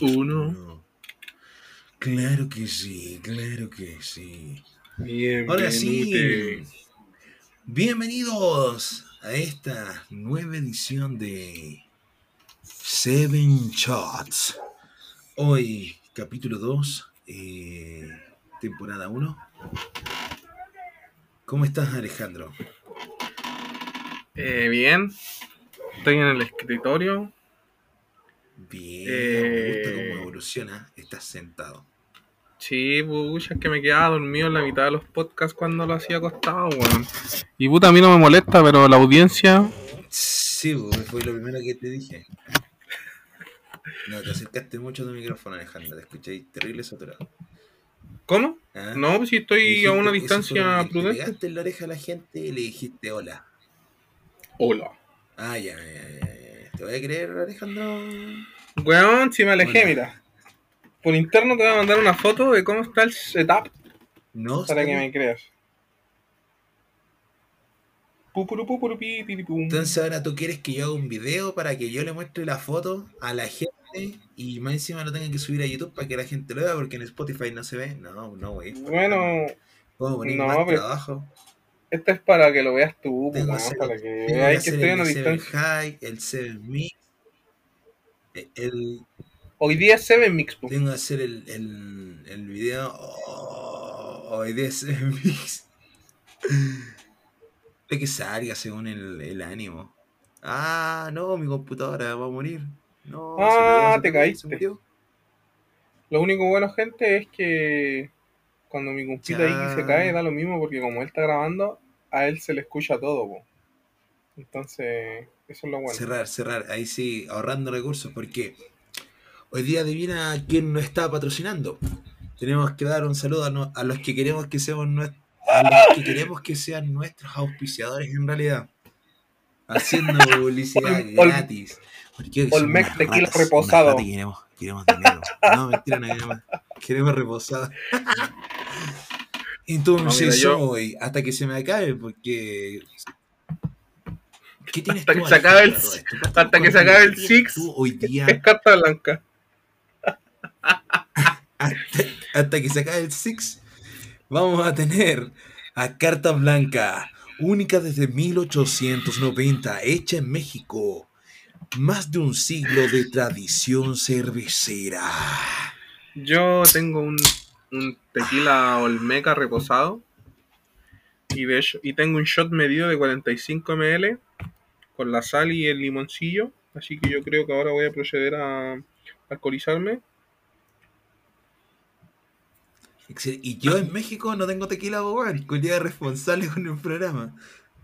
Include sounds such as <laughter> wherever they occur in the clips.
Uno. Claro que sí, claro que sí. Bien, Ahora sí, bienvenidos a esta nueva edición de Seven Shots. Hoy, capítulo 2, eh, temporada 1. ¿Cómo estás, Alejandro? Eh, bien. Estoy en el escritorio. Bien, Eh. me gusta cómo evoluciona. Estás sentado. Sí, pucha, es que me quedaba dormido en la mitad de los podcasts cuando lo hacía acostado, weón. Y puta, a mí no me molesta, pero la audiencia. Sí, pues, fue lo primero que te dije. No, te acercaste mucho a tu micrófono, Alejandro. Te escuché terrible saturado. ¿Cómo? ¿Ah? No, pues si estoy a una distancia que Le prudente. pegaste en la oreja a la gente y le dijiste hola. Hola. Ah, ya, ya, ya, ya. ¿Te voy a creer, Alejandro? Weón, si me alejé, mira. Por interno te voy a mandar una foto de cómo está el setup No, para que me creas. Entonces ahora tú quieres que yo haga un video para que yo le muestre la foto a la gente y más encima lo tenga que subir a YouTube para que la gente lo vea porque en Spotify no se ve. No, no, güey. Bueno, poner no, más pero- trabajo. Esto es para que lo veas tú, Tengo que hacer- para que Tengo que estoy a el una distancia. High, el 7 Mix, eh, el, Hoy día es 7 Mix, tengo que hacer el, el, el video. Oh, hoy día es 7 Mix. De que salga según el, el ánimo. Ah, no, mi computadora va a morir. No, Ah, se te caíste. Lo único bueno, gente, es que cuando mi compita ahí se cae, da lo mismo, porque como él está grabando, a él se le escucha todo, po. Entonces, eso es lo bueno. Cerrar, cerrar. Ahí sí, ahorrando recursos. Porque hoy día adivina quién nos está patrocinando. Tenemos que dar un saludo a, no- a los que queremos que seamos nues- a los que queremos que sean nuestros auspiciadores en realidad. Haciendo <laughs> publicidad Ol- gratis. Porque Olmec tequila ratas, reposado. queremos, queremos dinero. No, mentira, no queremos. Queremos reposado. Entonces <laughs> No, mira, yo- hoy, hasta que se me acabe, porque. ¿Qué tienes Hasta tú, que se acabe el- hasta que se ¿Cuánto acabe el Six. Hoy día, Es carta blanca. hasta, hasta que se acabe el Six, vamos a tener a Carta Blanca, única desde 1890, hecha en México. Más de un siglo de tradición cervecera. Yo tengo un, un tequila Olmeca reposado. Y, de hecho, y tengo un shot medido de 45 ml con la sal y el limoncillo. Así que yo creo que ahora voy a proceder a alcoholizarme. Y yo en México no tengo tequila weón, cuya responsable con el programa.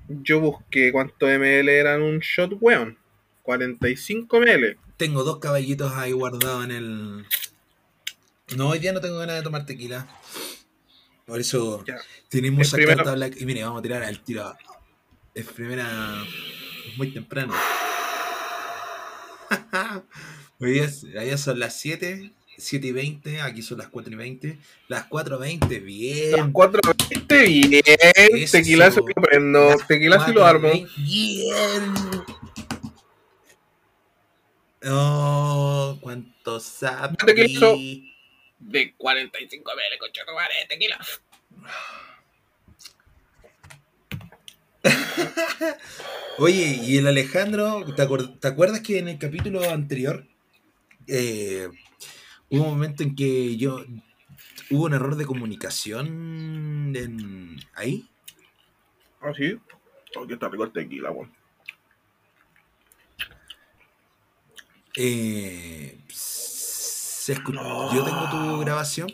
Yo busqué cuántos ml eran un shot, weón. 45 ml. Tengo dos caballitos ahí guardados en el. No, hoy día no tengo ganas de tomar tequila. Por eso Ya. tenemos Es esa primero- carta black. Y mire, vamos a tirar al tiro. Es primera. Muy temprano. <laughs> Hoy día, es- allá son las 7, 7 y 20. Aquí son las 4 y 20. Las 4.20, bien. Las 4.20, bien. Eso. Tequilazo lo prendo. Las Tequilazo lo armo. 4:20, Bien. Oh, cuánto sabe. tequilazo. De 45 ml, madre, tequila. <laughs> Oye, y el Alejandro, ¿te, acuer- te acuerdas que en el capítulo anterior eh, hubo un momento en que yo hubo un error de comunicación en, ahí? Ah, sí. Oh, que está rico el tequila, weón. Eh, se Yo tengo tu grabación,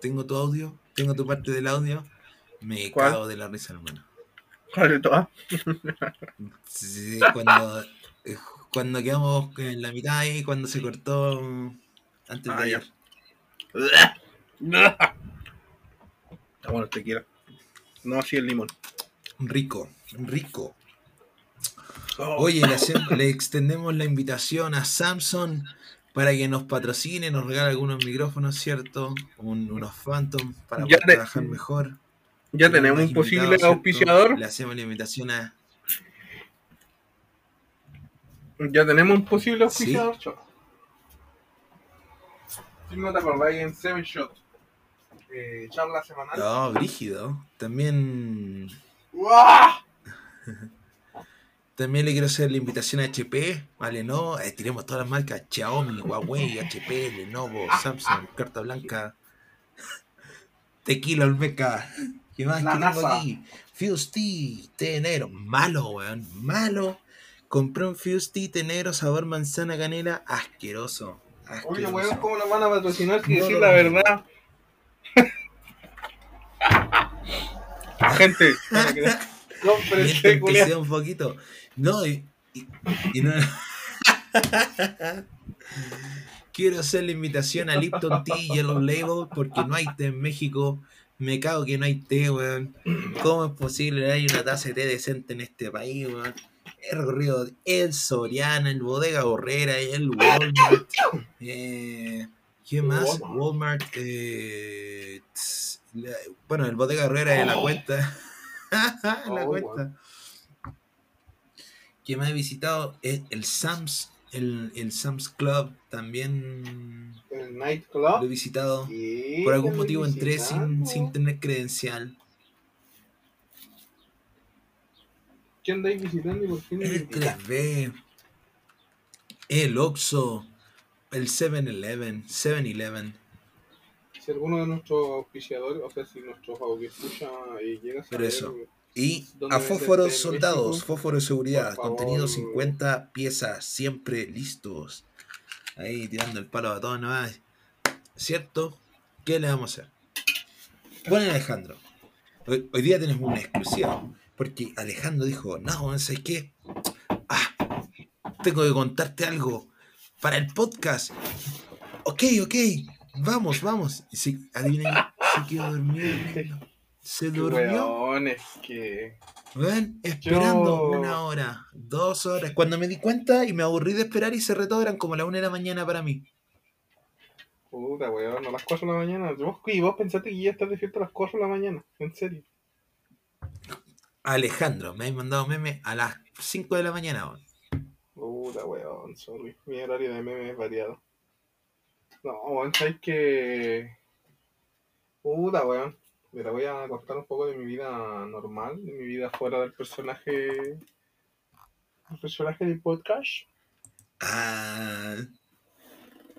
tengo tu audio, tengo tu parte del audio. Me ¿Cuál? cago de la risa, hermano. ¿Cuál de? Sí, cuando, eh, cuando quedamos en la mitad ahí, cuando se cortó antes de Ah, ya. ayer. Está bueno el tequila. No así el limón. Rico, rico. Oh, Oye, le, hacemos- le extendemos la invitación a Samsung para que nos patrocine, nos regale algunos micrófonos, ¿cierto? Un- unos Phantom para Ya poder te- trabajar mejor. Ya Tenemos un posible auspiciador. Le hacemos la invitación a. Ya tenemos un posible Sí. auspiciador. chavo. Si no te acordás en Seven Shot. Eh, charla semanal. No, brígido. También. ¡Uah! <laughs> También le quiero hacer la invitación a HP, a Lenovo. Eh, tiremos todas las marcas: Xiaomi, Huawei, <laughs> HP, Lenovo, Samsung, Carta Blanca, <laughs> Tequila Olmeca. ¿Qué más La que tengo aquí? Fuse Tea, té negro. Malo, weón. Malo. Compré un Fuse Tea, té negro, sabor manzana canela. Asqueroso. Oye, weón, ¿cómo nos van a patrocinar si No, decir no, la no. verdad? Gente, <laughs> para que- sea un poquito. No, y, y- y no. <laughs> Quiero hacer la invitación a Lipton Tea Yellow Label porque no hay té en México. Me cago que no hay té, weón. ¿Cómo es posible que haya una taza de té decente en este país, weón? He recorrido el Soriana, el Bodega Borrera, el Walmart. Eh, ¿Qué más? Walmart. Eh, tss, la- bueno, el Bodega Borrera de la cuenta. <laughs> la Oh, cuenta. Que me he visitado es el Sam's, el, el Sam's Club. También El lo he visitado. Sí, Por algún motivo entré sin, sin tener credencial. ¿Quién andáis visitando y por qué no El invitan? 3B, el Oxxo, el 7-Eleven, 7-Eleven. Si alguno de nuestros auspiciadores, o sea, si nuestros escucha y llega a Pero saber, eso. Y ¿Dónde a fósforos soldados, fósforo de seguridad, contenido 50 piezas, siempre listos. Ahí tirando el palo a todos nomás. ¿Cierto? ¿Qué le vamos a hacer? Bueno, Alejandro, hoy, hoy día tenemos una exclusiva. Porque Alejandro dijo, no, ¿sabes qué? Ah, tengo que contarte algo para el podcast. Ok, ok, vamos, vamos. Y se, adivina, se quedó dormido. Se durmió. Weón, es que. Weón, esperando Yo- una hora, dos horas. Cuando me di cuenta y me aburrí de esperar y cerré todo, eran como la una de la mañana para mí. Puta, weón, a las 4 de la mañana. Vos, y vos pensaste que ya estás despierto a las 4 de la mañana, en serio. Alejandro, me has mandado meme a las 5 de la mañana. weón. Puta, weón, sorry. Mi horario de meme es variado. No, weón, sabes que. Puta, weón. Mira, voy a contar un poco de mi vida normal, de mi vida fuera del personaje. El personaje del podcast. Ah,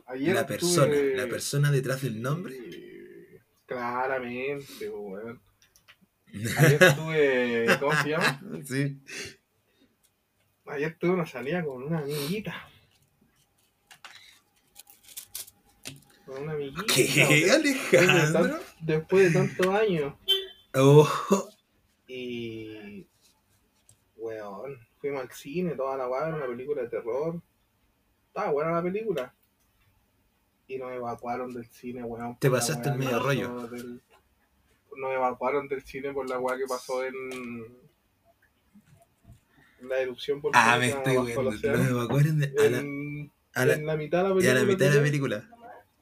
Ayer la persona, la persona detrás del nombre. Claramente, weón. <laughs> Ayer estuve. ¿Cómo se llama? sí. Ayer tuve una salida con una amiguita. Con una amiguita. ¿Qué, weón. Después de Alejandro? Después de tantos años. Oh, Y. Weón. Fuimos al cine, toda la weá, era una película de terror. Estaba buena la película. Y nos evacuaron del cine, weón. Te pasaste el medio rollo. del- Nos evacuaron del cine por la weá que pasó en. La erupción por ah, me estoy viendo. Los evacuaron de- a la, en, a la- en la mitad de la y película. a la mitad de la ¿no? película.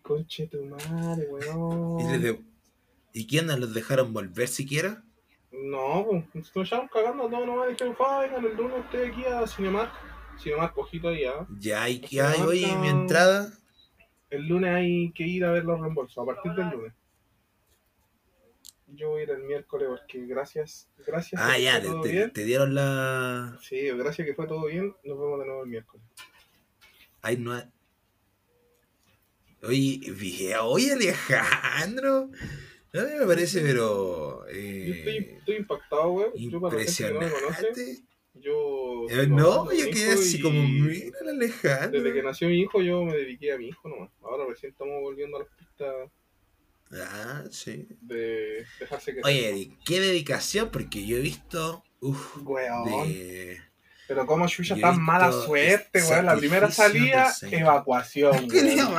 Conche tu madre, Y, les ¿Y quién nos los dejaron volver siquiera? No, pues, nos estaban cagando a todos nomás. Dijeron, "Fa, vengan el lunes ustedes aquí a Cinemark. Cinemark, ojito ahí, ¿ah? Ya, ¿y qué hay hoy? Mi entrada. El lunes hay que ir a ver los reembolsos, a partir del lunes. Yo voy a ir el miércoles porque gracias, gracias Ah, ya, te dieron la. Sí, gracias que fue todo bien, nos vemos de nuevo el miércoles. Ay, no. Oye, vi- oye, Alejandro. A mí me parece, pero. Yo estoy, Eh, estoy impactado. Yo para la gente que no me conoce, impresionante. yo... Eh, no, yo quedé así como, mira Alejandro. Desde que nació mi hijo yo me dediqué a mi hijo nomás. Ahora recién estamos volviendo a las pistas Ah, sí. de dejarse que Oye, qué dedicación, porque yo he visto. Uf, Weón. de. Pero como he tan mala suerte, weón. La primera salida, evacuación. <laughs> ¿Qué le weón.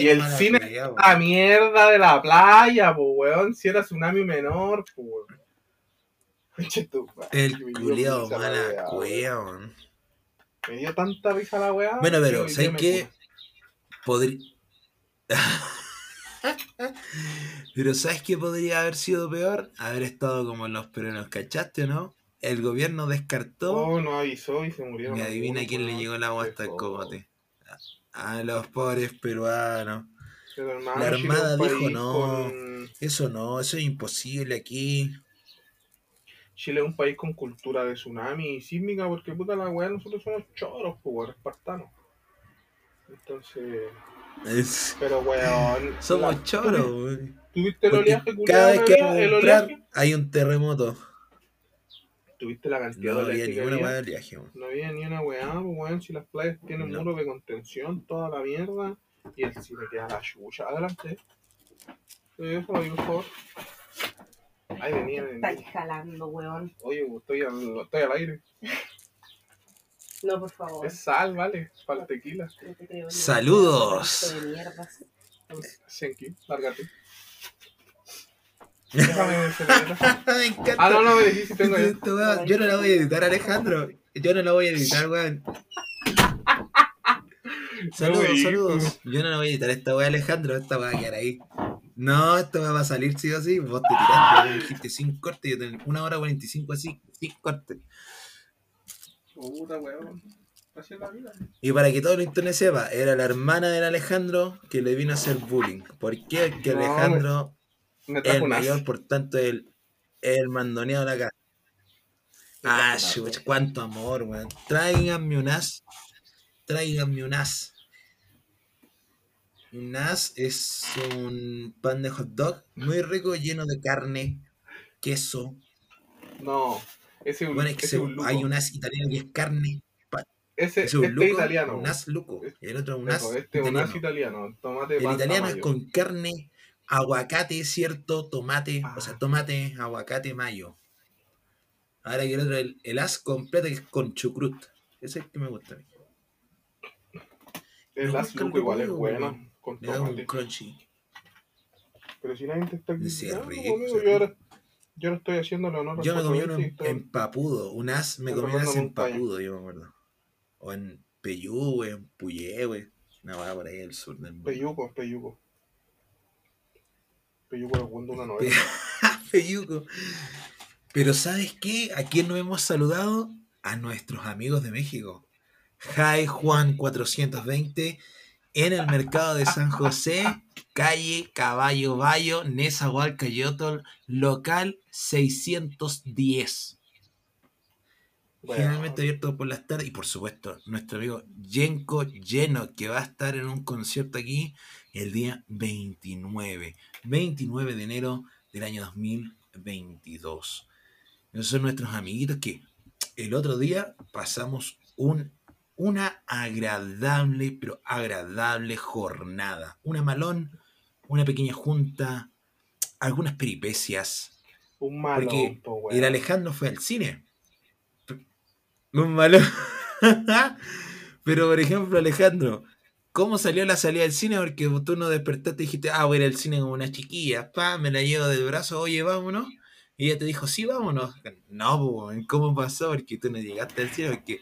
y el cine La mierda de la playa, pues, weón. Si era tsunami menor, pues, weón. El culiao mala cueva, weón. Me dio tanta risa la weá. Bueno, pero, ¿sabes qué? Podría. <laughs> pero, ¿sabes qué podría haber sido peor? Haber estado como los peruanos, ¿cachaste no? El gobierno descartó. Oh, no avisó y se murieron. y adivina algunos, quién le llegó el agua hasta el cogote. A los pobres peruanos. Hermano, La Chile Armada dijo, no. con- Eso no, eso es imposible aquí. Chile es un país con cultura de tsunami y sísmica porque puta la weá, nosotros somos choros, pues espartanos. Entonces, Es- <laughs> pero weón. <laughs> Somos la- choros, <laughs> weón. ¿Tuviste el oleaje cada vez que vamos a ¿El comprar hay un terremoto. ¿Tuviste la cantidad No de había ninguna había? weá de viaje, weón. No había ni una weá, pues weón, si las playas tienen No. muros de contención, toda la mierda, y el cine queda la chucha. Adelante. Eso, ahí, por favor. Ahí venía, venía. Estáis jalando, weón. Oye, estoy al, estoy al aire. No, por favor. Es sal, vale, para el tequila. No te creo ni Saludos. de you, lárgate. Déjame. <laughs> Me encanta. Ah, no, no, me dijiste tengo weá, Yo no la voy a editar, Alejandro. Yo no la voy a editar, weón. <laughs> Saludos, No, saludos. Yo no la voy a editar esta weá, Alejandro. Esta va a quedar ahí. No, weá va a salir sí o sí. Vos te tiraste, weón, dijiste sin corte. Yo tengo una hora 45 así, sin corte. Puta, weón. Así es la vida. Y para que todo el internet sepa, era la hermana del Alejandro que le vino a hacer bullying. ¿Por qué? Porque No, Alejandro Me es trajo el mayor, por tanto, el, el mandoneado de la casa. Ah, chucha, cuánto amor, weón. Tráiganme un as. Tráiganme un as. Un as es un pan de hot dog muy rico, lleno de carne, queso. No, ese es un, Bueno, es que ese es se- un luco. hay un as italiano que es carne. Ese, es un este luco, italiano. un as luco. El otro es un as este es un as italiano. italiano. Tomate El italiano es con carne, aguacate, ¿cierto? Tomate, o sea, Ah. tomate, aguacate, mayo. Ahora que el otro, el, el as completo que es con chucrut. Ese es el que me gusta a mí. El as luco igual es bueno. Con Le da un tomate. crunchy. Pero si nadie te está Sí, es rico, yo ahora, yo ahora estoy haciendo el honor Yo me comí 420 uno en, en papudo. Un as me comí un as en papudo, yo me acuerdo. O en Peyú, en Puyé, güey. Una va por ahí del sur del mundo. Peyuco, Peyuco. Peyuco es cuando una novela. <laughs> Peyuco. Pero ¿sabes qué? ¿A quién no hemos saludado? A nuestros amigos de México. Jai Juan 420 en el mercado de San José, calle Caballo Bayo, Nezahualcóyotl, local 610. Bueno, Generalmente abierto por las tardes. Y por supuesto, nuestro amigo Yenko Lleno, que va a estar en un concierto aquí el día 29. 29 de enero del año 2022. Esos son nuestros amiguitos que el otro día pasamos un, una agradable, pero agradable jornada. Una malón, una pequeña junta, algunas peripecias. un malo. Porque po. El Alejandro fue al cine. Un malo. <laughs> Pero por ejemplo, Alejandro, ¿cómo salió la salida del cine? Porque tú no despertaste y dijiste, ah, voy a ir al cine como una chiquilla. Pa, me la llevo del brazo, oye, vámonos. Y ella te dijo, sí, vámonos. No, ¿cómo pasó? Porque tú no llegaste al cine. Porque,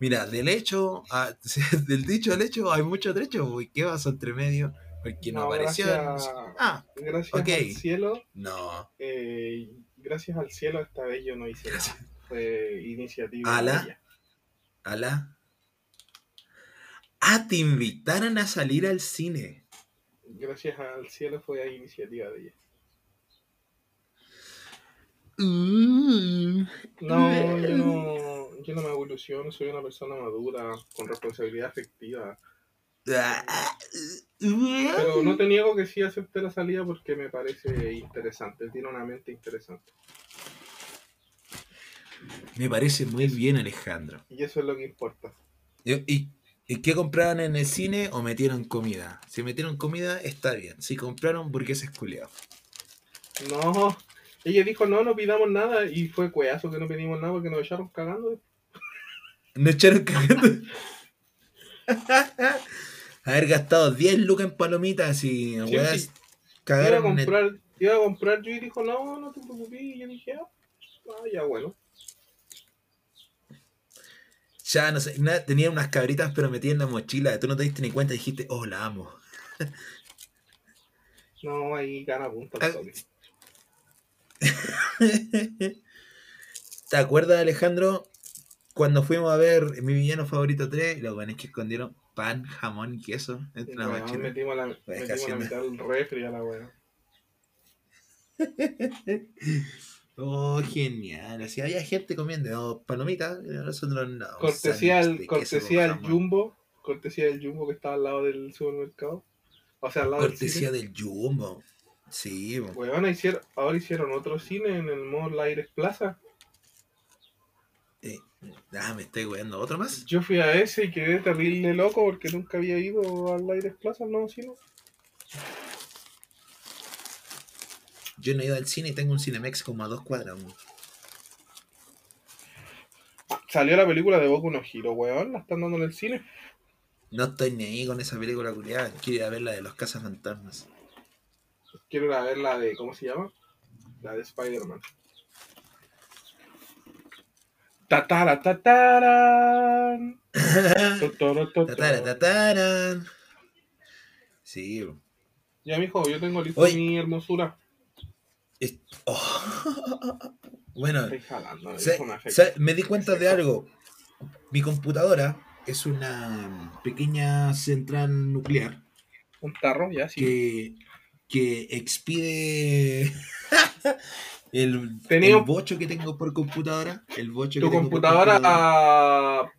mira, del hecho, a- <laughs> del dicho al hecho, hay mucho trecho. ¿Y qué pasó entre medio? Porque no, No, apareció. gracias- Ah, Gracias Ok. al cielo, no. eh, gracias al cielo esta vez yo no hice nada. Fue iniciativa. Ala. de ella. Ala. Ah, te invitaron a salir al cine. Gracias al cielo fue iniciativa de ella. Mm. No, yo no, yo no me evoluciono, soy una persona madura, con responsabilidad afectiva. Pero no te niego que sí acepté la salida porque me parece interesante, tiene una mente interesante. Me parece muy bien, Alejandro. Y eso es lo que importa. ¿Y, y, y qué compraron en el cine o metieron comida? Si metieron comida, está bien. Si compraron burgueses culiados. No, ella dijo no, no pidamos nada y fue cueazo que no pedimos nada porque nos echaron cagando. <laughs> No echaron cagando. <laughs> Haber gastado 10 lucas en palomitas y weas sí. Iba a cagaron en el- comprar, iba a comprar yo y dijo no, no te preocupes y yo dije ah, ah, ya bueno. Ya, no sé, nada, tenía unas cabritas pero metidas en la mochila. Tú no te diste ni cuenta y dijiste, oh, la amo. <laughs> No, ahí gana punta Ah. <laughs> ¿Te acuerdas, Alejandro? cuando fuimos a ver mi villano favorito 3, los buenos que escondieron pan, jamón y queso entre la mochila. metimos la, metimos mitad del refri a la weá. <laughs> Oh, genial. Así había gente comiendo palomitas, nosotros no. Cortesía sándwich al, de queso cortesía al. Jumbo. Cortesía del Jumbo que estaba al lado del supermercado. O sea, al lado Cortesía del del Jumbo. Sí. Weón, hicieron, ahora hicieron otro cine en el Mall Aires Plaza. Eh, ah, me estoy weando. ¿Otro más? Yo fui a ese y quedé terrible loco porque nunca había ido al Aires Plaza, no, cine. Yo no he ido al cine y tengo un Cinemex como a dos cuadras. Salió la película de Boku no Hero, weón. La están dando en el cine. No estoy ni ahí con esa película culiada. Quiero ir a ver la de los cazafantasmas. Quiero ir a ver la de, ¿cómo se llama? La de Spider-Man. Tatara, totoro. Tatara, tatara. Sí. Ya, mijo, yo tengo listo Oye. mi hermosura. Es- oh. <laughs> bueno, jalando, me Se- se- me di cuenta de algo. Mi computadora es una pequeña central nuclear Un tarro, ya, sí. que, que expide <laughs> el, el bocho que tengo por computadora. El bocho Tu que tengo por computadora computadora. ah,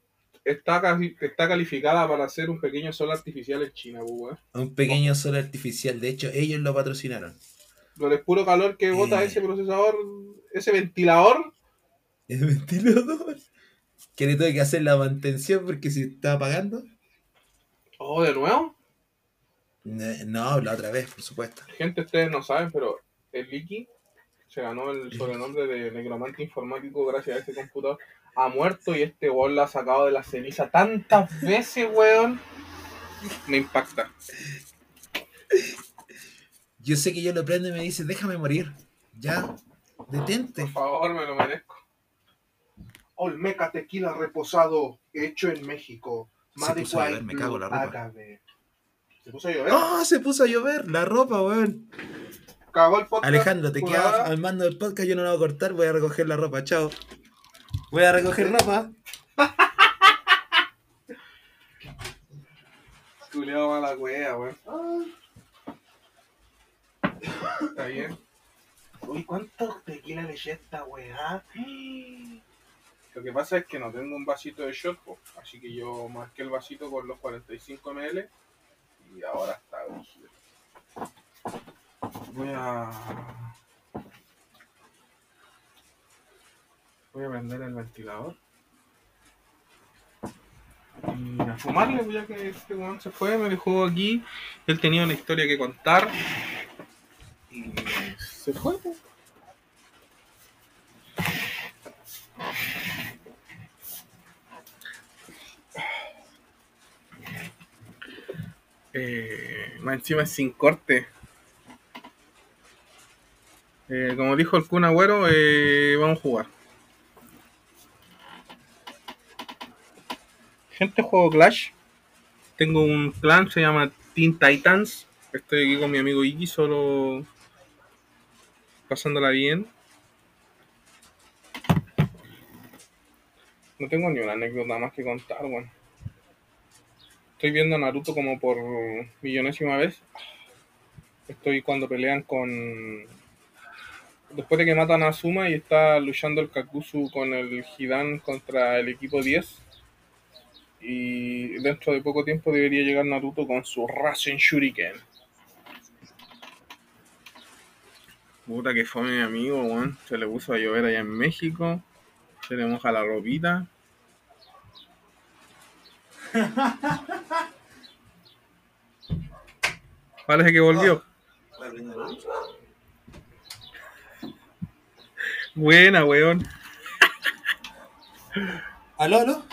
está, casi- está calificada para hacer un pequeño sol artificial en China, weón. Un pequeño sol artificial. De hecho, ellos lo patrocinaron. Lo del puro calor que bota Eh. ese procesador, ese ventilador. El ventilador. Que le tuve que hacer la mantención porque se está apagando. Oh, de nuevo. Ne- No, la otra vez, por supuesto. Gente, ustedes no saben, pero el Licky se ganó el sobrenombre de necromante informático gracias a ese computador. Ha muerto y este weón lo ha sacado de la ceniza tantas veces, weón. Me impacta. Yo sé que yo lo prendo y me dice, déjame morir. Ya, detente. Por favor, me lo merezco. Olmeca tequila reposado, hecho en México. Se puso a llover, me cago la ropa. Agave. Se puso a llover. ¡Oh! Se puso a llover la ropa, weón. Cagó el podcast. Alejandro, te quedas al mando del podcast, yo no lo voy a cortar, voy a recoger la ropa, chao. Voy a recoger ropa. Culeado mala wea, weón. Está bien. Uy, ¿cuánto tequila le eché esta weá? <gasps> Lo que pasa es que no tengo un vasito de shot, po, así que yo marqué el vasito con los 45 ml y ahora está. Voy a. Voy a prender el ventilador. Y a fumarle, ya que este weón se fue, me dejó aquí. Él tenía una historia que contar. Y se fue. Eh, más encima es sin corte. Eh, como dijo el Kun Agüero, eh, vamos a jugar. Gente, juego Clash. Tengo un clan, se llama Teen Titans. Estoy aquí con mi amigo Iki, solo pasándola bien. No tengo ni una anécdota más que contar, weón. Estoy viendo Naruto como por millonésima vez. Estoy cuando pelean con. Después de que matan a Suma y está luchando el Kakuzu con el Hidan contra el equipo 10. Y dentro de poco tiempo debería llegar Naruto con su Rasen Shuriken. Puta que fue mi amigo, weón. Se le puso a llover allá en México. Se le moja la ropita. <laughs> Parece que volvió. <laughs> Buena, weón. ¿Aló, aló?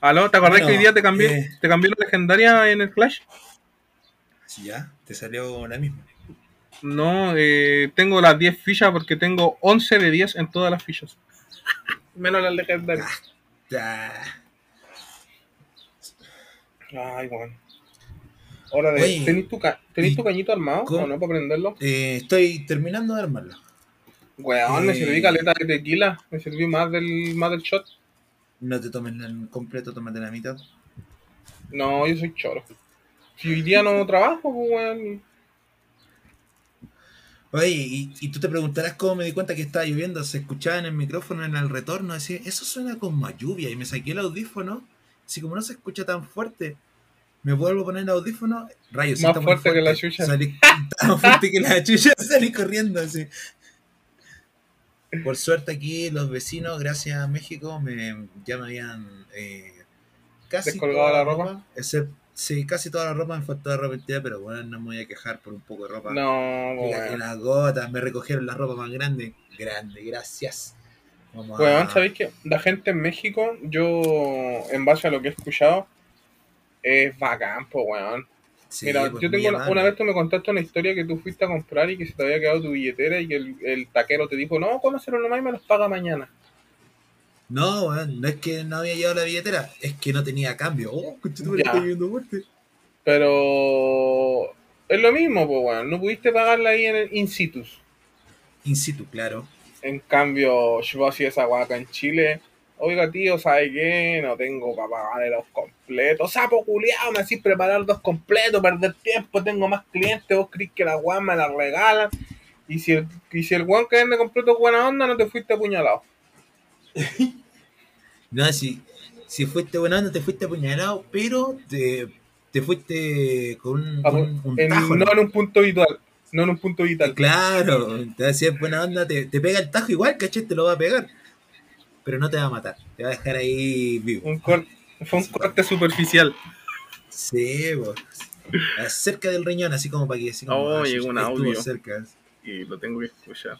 ¿Aló? ¿Te acordás Bueno, que hoy día te cambié, eh. te cambié la legendaria en el Clash? Sí, ya, te salió la misma. No, eh, tengo las 10 fichas porque tengo 11 de 10 en todas las fichas. Menos las legendarias. Ya. Ay, weón. Hora de. Oye, ¿Tenís tu, ca- tenés ¿y tu cañito armado o no para prenderlo? Eh, estoy terminando de armarlo. Weón, me Eh. serví caleta de tequila. Me serví más del, más del shot. No te tomes el completo, tómate la mitad. No, yo soy choro. Si hoy día no trabajo, pues weón. Oye, y, y tú te preguntarás cómo me di cuenta que estaba lloviendo. Se escuchaba en el micrófono en el retorno, decía, eso suena como a lluvia. Y me saqué el audífono, así como no se escucha tan fuerte. Me vuelvo a poner el audífono, rayos, Más <laughs> fuerte que la chucha. Salí, más fuerte que la chucha, salí corriendo así. Por suerte aquí los vecinos, gracias a México, me, ya me habían eh, casi ¿Descolgado la ropa? excep- sí, casi toda la ropa me faltó de repente, pero bueno, no me voy a quejar por un poco de ropa. No, Y la- y weón. las gotas, me recogieron la ropa más grande. Grande, gracias. Vamos a- Weón, ¿sabéis que la gente en México, yo, en base a lo que he escuchado, es bacán, pues, weón. Sí, Mira, pues, yo tengo una, una vez tú me contaste una historia que tú fuiste a comprar y que se te había quedado tu billetera y que el, el taquero te dijo, no, cómeselo nomás y me los paga mañana. No, weón, no es que no había llevado la billetera, es que no tenía cambio. Oh, conchetumare, estoy viviendo fuerte. Pero es lo mismo, pues, weón. No pudiste pagarla ahí en el in situ. In situ, claro. En cambio, yo hacía esa guaca en Chile. Oiga, tío, ¿sabe qué? No tengo para pagar los completos. Sapo culiado, me decís preparar dos completos, perder tiempo, tengo más clientes, vos crees que la guan me la regalan. Y si el, y si el guan que vende completo es buena onda, no te fuiste apuñalado. <laughs> No, si, si fuiste buena onda, te fuiste apuñalado, pero te, te fuiste con un, con un, un En- tajo. no ¿no? en un punto vital. No en un punto vital. Claro, te si es buena onda, te, te pega el tajo igual, ¿cachai? Te lo va a pegar. Pero no te va a matar, te va a dejar ahí vivo. Un cor- fue un corte superficial. Sí, pues. Cerca del riñón, así como para que así como, Oh, ah, llegó un audio. cerca. Y lo tengo que escuchar.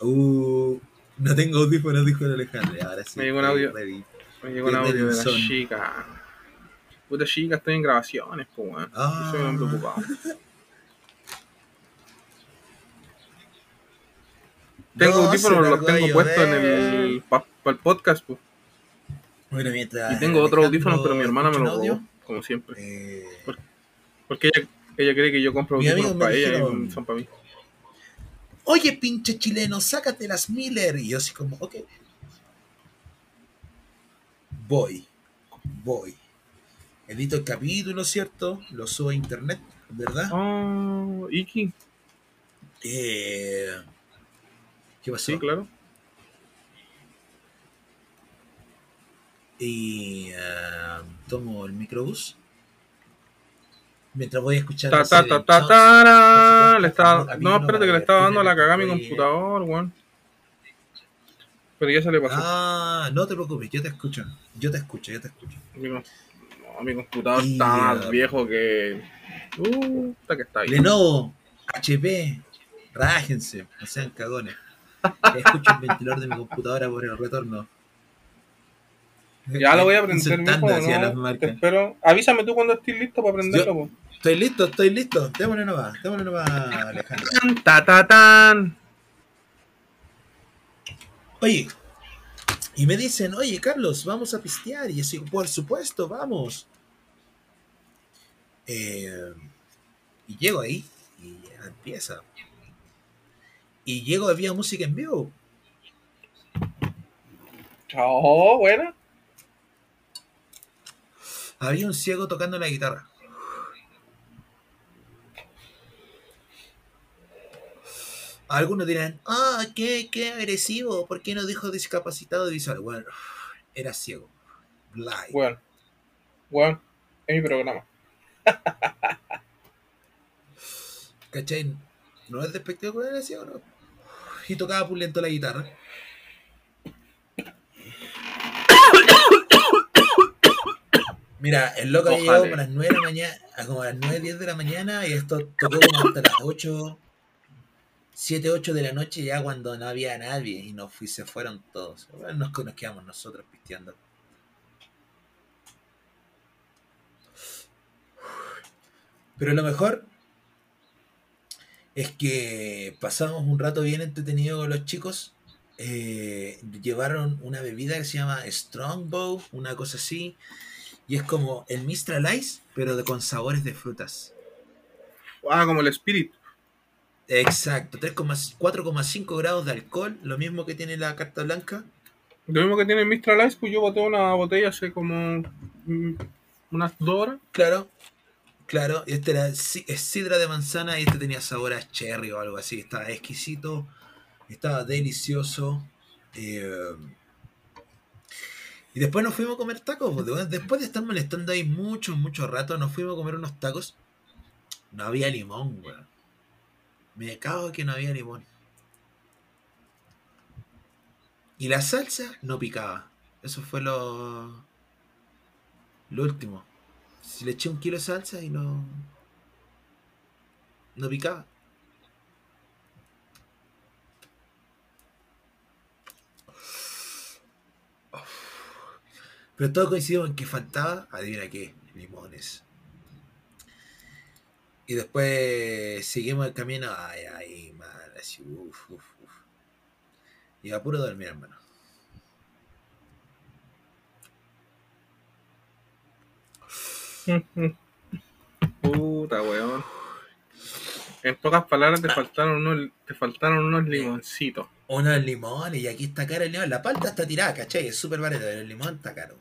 Uh, no tengo audífonos, dijo el Alejandro. Ahora sí. Me llegó un audio. ready. Me llegó un audio de la son. chica. Puta chica, estoy en grabaciones, pues, weón. Ah. Yo soy un hombre ocupado. <laughs> Tengo No, audífonos, los tengo puestos en el, para el podcast, pues. Bueno, mientras. Y tengo otro audífono, pero mi hermana me lo robó, como siempre. eh, Porque ella, ella cree que yo compro audífonos para ella dijeron- y son para mí. Oye, pinche chileno, sácate las Miller. Y yo, así como, ok. Voy. Voy. Edito el capítulo, ¿cierto? Lo subo a internet, ¿verdad? Oh, Iki. Eh, ¿Qué pasó? Sí, claro. y eh, tomo el microbús mientras voy a escuchar Ta, ta, ta, ta, tara. Le. Capítulo No, espérate, que le estaba dando la cagada a mi computador, weón. Pero ya se le pasó. Ah, no te preocupes, yo te escucho. Yo te escucho, yo te escucho. No, mi computador está más viejo que. Uh, está que está ahí. Lenovo, HP, rájense, no sean cagones. Escucho el ventilador de mi computadora por el retorno. Ya lo voy a aprender, mijo, ¿no? Te espero. Avísame tú cuando estés listo para aprenderlo, Yo-. Estoy listo, estoy listo. Démosle nomás, démosle nomás, Alejandro. Tan, ta, ta, tan. Oye, y me dicen, oye, Carlos, vamos a pistear. Y yo digo, por supuesto, vamos. Eh, y llego ahí y empieza. Y llego, había música en vivo. Oh, bueno. Había un ciego tocando la guitarra. Algunos dirán, ah, qué, qué agresivo, ¿por qué no dijo discapacitado visual? Bueno, era ciego. Blind. Bueno. Bueno. Es mi programa. <laughs> ¿Cachai? No es despectivo con era ciego, ¿no? Y tocaba pulento la guitarra. <coughs> Mira, el loco había llegado como a las 9 de la mañana, como a las 9, 10 de la mañana y esto tocó como hasta las 8, 7, 8 de la noche ya cuando no había nadie y nos fui, se fueron todos. Nos, nos nosotros pisteando. Pero lo mejor es que pasamos un rato bien entretenido con los chicos. Eh, llevaron una bebida que se llama Strongbow, una cosa así. Y es como el Mistral Ice, pero con sabores de frutas. Ah, como el Spirit. Exacto, 3,5 4,5 grados de alcohol, lo mismo que tiene la carta blanca. Lo mismo que tiene Mistral Ice, pues yo boté una botella hace como mm, unas dos horas. Claro, claro. Y este era es sidra de manzana y este tenía sabor a cherry o algo así. Estaba exquisito, estaba delicioso. eh, y después nos fuimos a comer tacos. pues, de- Después de estar molestando ahí mucho, mucho rato, nos fuimos a comer unos tacos. No había limón, weón. Me cago que no había limón. Y la salsa no picaba. Eso fue lo. Lo último. Si le eché un kilo de salsa y no. No picaba. Pero todos coincidimos en que faltaba, adivina qué, limones. Y después seguimos el camino, ay, ay, mal, así, uff, uff, uff. Y a puro dormir, hermano. Puta, weón. En pocas palabras te faltaron unos, te faltaron unos limoncitos. Unos limones, y aquí está caro el limón. La palta está tirada, ¿cachai? Es súper barato, pero el limón está caro.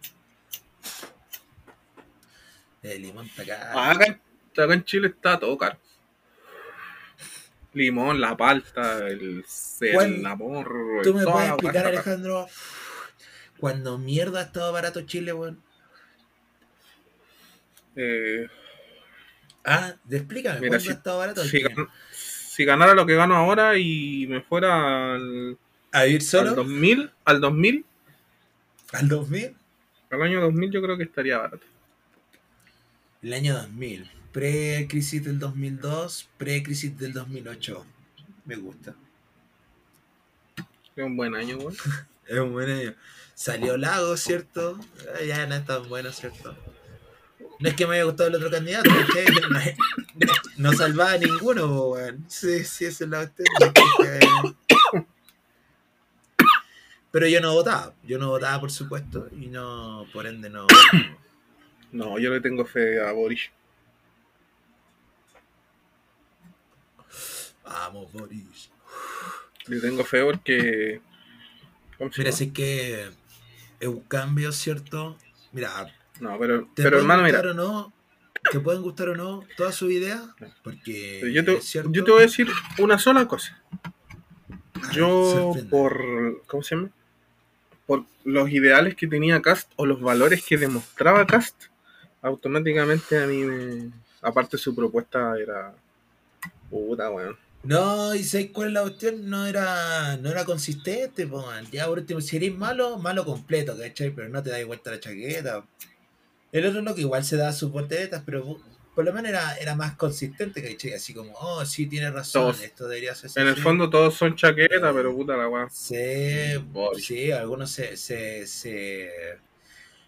El limón está caro. Ah, Acá, acá en Chile está todo caro. Limón, la palta, el, el ¿Cuál- amor. ¿Tú me puedes explicar. Alejandro? Cuando mierda ha estado barato Chile, weón. Eh, Ah, explícame, Mira, ¿cuándo si- ha estado barato? si, Chile? gan- si ganara lo que gano ahora y me fuera al, ¿A vivir al solo? 2000, al 2000, ¿Al 2000? al año 2000 yo creo que estaría barato. El año 2000. Pre-crisis del 2002, pre-crisis del 2008. Me gusta. Es un buen año, weón. <laughs> Es un buen año. Salió Lago, ¿cierto? Ah, Ya no es tan bueno, ¿cierto? No es que me haya gustado el otro candidato, no, salvaba a ninguno, weón. Sí, sí, esa es la cuestión. Pero yo no votaba, yo no votaba por supuesto, y no, por ende no. No, yo le tengo fe a Boris. Vamos, Boris. Le tengo fe porque. ¿Cómo se Mira, es que es un cambio, ¿cierto? Mira, No, pero, te pero hermano, mira. gustar o no, te pueden gustar o no todas sus ideas, porque Yo te, yo voy a decir una sola cosa. Ah, Yo, por. ¿Cómo se llama? Por los ideales que tenía Cast o los valores que demostraba Cast, automáticamente a mí me. Aparte, su propuesta era. Puta, weón. No, y ¿sabes cuál es la cuestión? No era, no era consistente, po. Ya por último, si eres malo, malo completo, ¿cachai? Pero no te das vuelta la chaqueta. El otro no, que igual se da sus volteretas, pero po- por lo menos era, era más consistente, ¿cachai? Así como, oh, sí, tienes razón, Todos. esto debería ser En el así. fondo todos son chaquetas, pero puta la weón. Sí, Boris. sí, algunos se, se, se...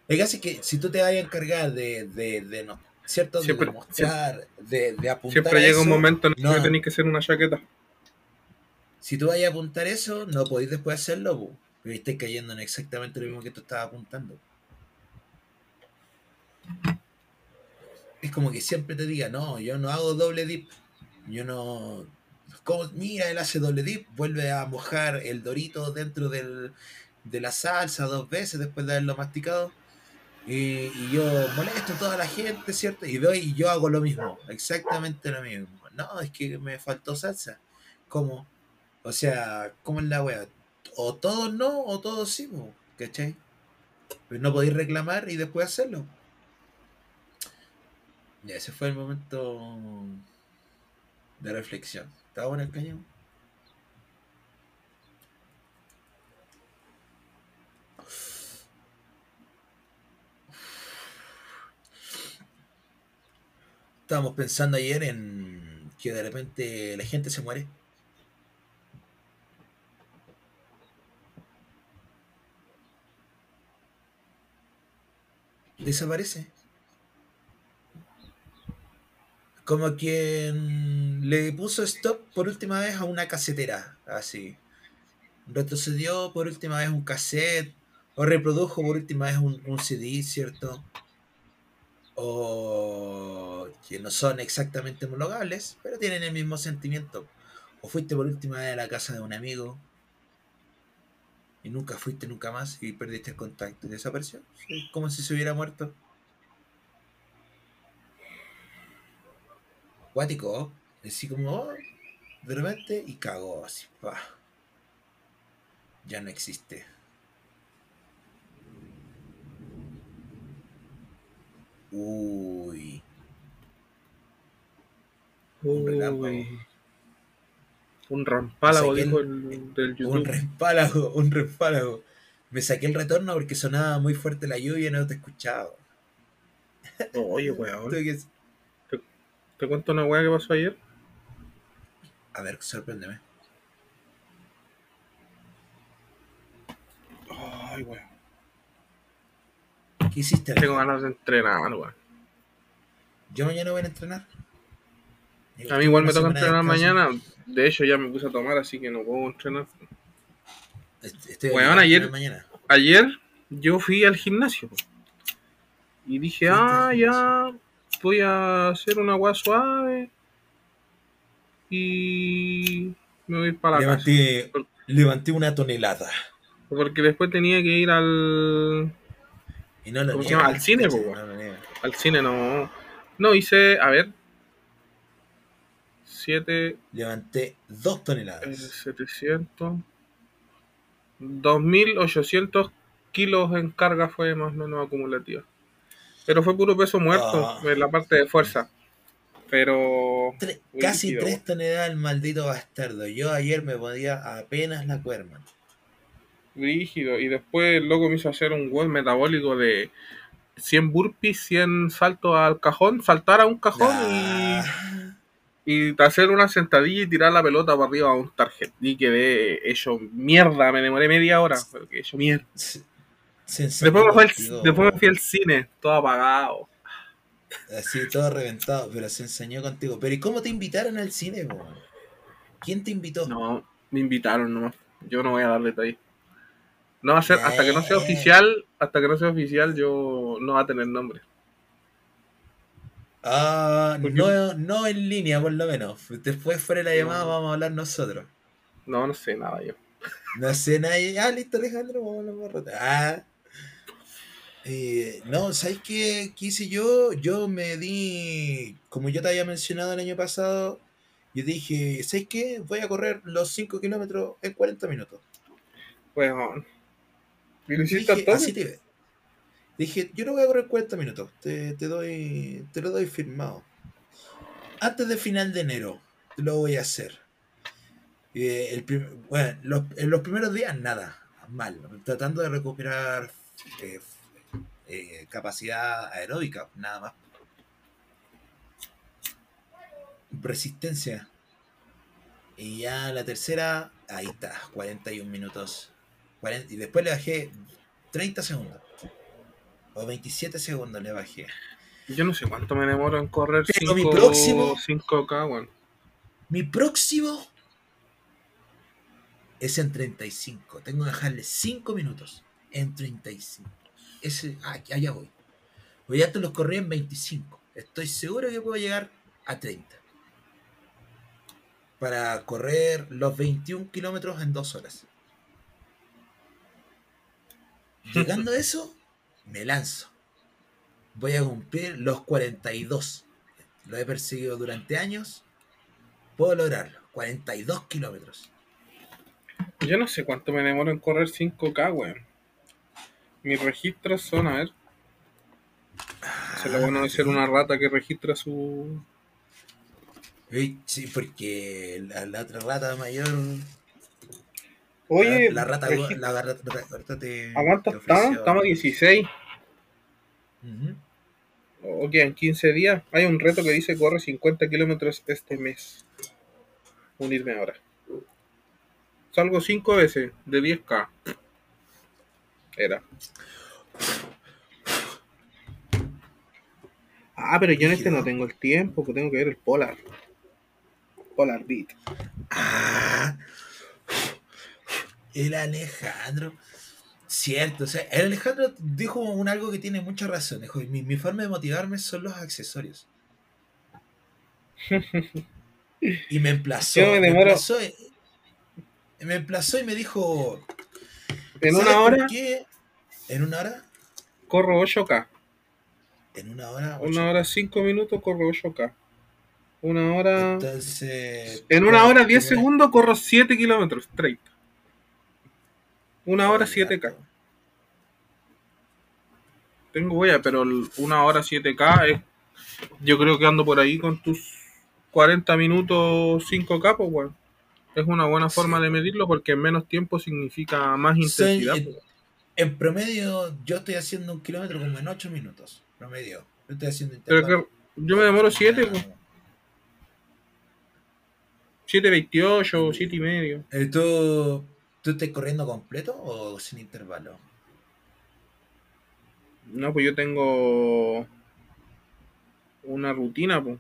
Que hace es que si tú te vayas a encargar de, de, de no, ¿cierto? De demostrar, de, de apuntar Siempre a llega un momento en el no. que tenés que ser una chaqueta. Si tú vayas a apuntar eso, no podéis después hacerlo, po, porque estáis cayendo en exactamente lo mismo que tú estabas apuntando. Es como que siempre te diga, no, yo no hago doble dip. Yo no. como, mira, él hace doble dip, vuelve a mojar el dorito dentro del, de la salsa dos veces después de haberlo masticado. Y, yo molesto a toda la gente, ¿cierto? Y doy y yo hago lo mismo, exactamente lo mismo. No, es que me faltó salsa. ¿Cómo? O sea, ¿cómo es la wea? O todos no, o todos sí, ¿cachai? Pero no podéis reclamar y después hacerlo. Ya, ese fue el momento de reflexión. ¿Estaba bueno el cañón? Estábamos pensando ayer en que de repente la gente se muere. Desaparece. Como quien le puso stop por última vez a una casetera, así. Retrocedió por última vez un cassette, o reprodujo por última vez un, un CD, ¿cierto? O que no son exactamente homologables, pero tienen el mismo sentimiento. O fuiste por última vez a la casa de un amigo. y nunca fuiste nunca más y perdiste el contacto y desapareció. Sí, como si se hubiera muerto. Cuático, así como oh, de repente y cagó así. pa. Ya no existe. Uy. Un relámpago. Un rampálago, el- dijo el del Un YouTube. respálago, un respálago. Me saqué el retorno porque sonaba muy fuerte la lluvia y no te escuchaba. Oye, <laughs> weón. Que- ¿Te cuento una weá que pasó ayer? A ver, sorpréndeme. Ay, weón. ¿Qué hiciste? Tengo ganas de entrenar, weón. Yo mañana voy a entrenar. A mí igual me toca entrenar mañana. De hecho, ya me puse a tomar, así que no puedo entrenar. Est- Estoy a ayer- mañana. Ayer yo fui al gimnasio. Y dije, ah, ya voy a hacer una weá suave. Y me voy para la casa. Levanté, levanté una tonelada. Porque después tenía que ir al, Y no lo ¿Cómo se llama? Al cine, No al cine. No, no hice, a ver, 7, Levanté dos eh, toneladas. 700, 2800 kilos en carga fue más o menos acumulativa. Pero fue puro peso muerto Ah. en la parte de fuerza. Pero Tre- casi tío. tres toneladas el maldito bastardo. Yo ayer me podía apenas la cuerma. Rígido. Y después el loco me hizo hacer un gol metabólico de 100 burpees, 100 saltos al cajón, saltar a un cajón y, y hacer una sentadilla y tirar la pelota para arriba a un target. Y quedé hecho mierda, me demoré media hora, pero quedé hecho mierda. Después me, fui al, contigo, después me fui al cine, todo apagado. Así todo reventado, pero se ensañó contigo. Pero ¿y cómo te invitaron al cine, po? ¿Quién te invitó? No, me invitaron nomás. Yo no voy a dar detalles. No va a ser, hasta que no sea oficial, hasta que no sea oficial, yo no va a tener nombre. Ah, no, no en línea, por lo menos. Después fuera de la llamada No. vamos a hablar nosotros. No, no sé nada yo. No sé nadie. Ah, listo, Alejandro, vamos a hablar más rato. Ah. Eh, no, ¿sabes qué, qué hice yo? Yo me di, como yo te había mencionado el año pasado, yo dije, ¿sabes qué? Voy a correr los 5 kilómetros en 40 minutos. Bueno, ¿y lo Dije, hiciste así te Dije, yo no voy a correr 40 minutos, te, te doy, te lo doy firmado. Antes del final de enero, lo voy a hacer. Eh, el prim- bueno, los, en los primeros días nada, mal, tratando de recuperar eh, eh, capacidad aeróbica, nada más. Resistencia. Y ya la tercera, ahí está, 41 minutos. 40 y después le bajé 30 segundos. O 27 segundos le bajé. Yo no sé cuánto me demoro en correr Pero mi 5 próximo- 5K, weón. Mi próximo es en 35. Tengo que dejarle 5 minutos en 35. Ese, ah, allá voy. Hoy antes los corrí en 25. Estoy seguro que puedo llegar a 30. Para correr los 21 kilómetros en 2 horas. <laughs> Llegando a eso, me lanzo. Voy a cumplir los 42. Lo he perseguido durante años. Puedo lograrlo. 42 kilómetros. Yo no sé cuánto me demoro en correr 5K, weón. Mis registros son, a ver. Se lo bueno de ser una rata que registra su. Sí, porque la, la otra rata mayor. Oye, la, la rata, regi- la, rata, rata- te. ¿a cuánto estamos? Estamos a 16. Ujú. O quedan 15 días. Hay un reto que dice corre 50 kilómetros este mes. Unirme ahora. Salgo 5 veces de 10K. Era. Ah, pero yo en este no tengo el tiempo, que tengo que ver el Polar. Polar Beat. Ah, el Alejandro. Cierto, o sea, el Alejandro dijo un algo que tiene mucha razón. Dijo, mi, mi forma de motivarme son los accesorios. Y me emplazó. Yo me demoro- emplazó, me emplazó y me dijo, En ¿Sabes una hora qué? ¿En una hora? corro 8K. En una hora. Una hora 5 minutos corro 8K. Una hora... Entonces. En una hora 10 primera- segundos corro 7 kilómetros, 30. Una hora 7K. Tengo huella, pero una hora 7K es. Yo creo que ando por ahí con tus 40 minutos 5K, pues, weón. Es una buena forma de medirlo porque en menos tiempo significa más Soy- intensidad. en, pues. en promedio, yo estoy haciendo un kilómetro como en 8 minutos. Promedio. Yo estoy haciendo Pero que yo me demoro 7, pues. Ah, 7.28, 7 y medio. eh, ¿Tú, ¿Tú estás corriendo completo o sin intervalo? No, pues yo tengo una rutina, pues.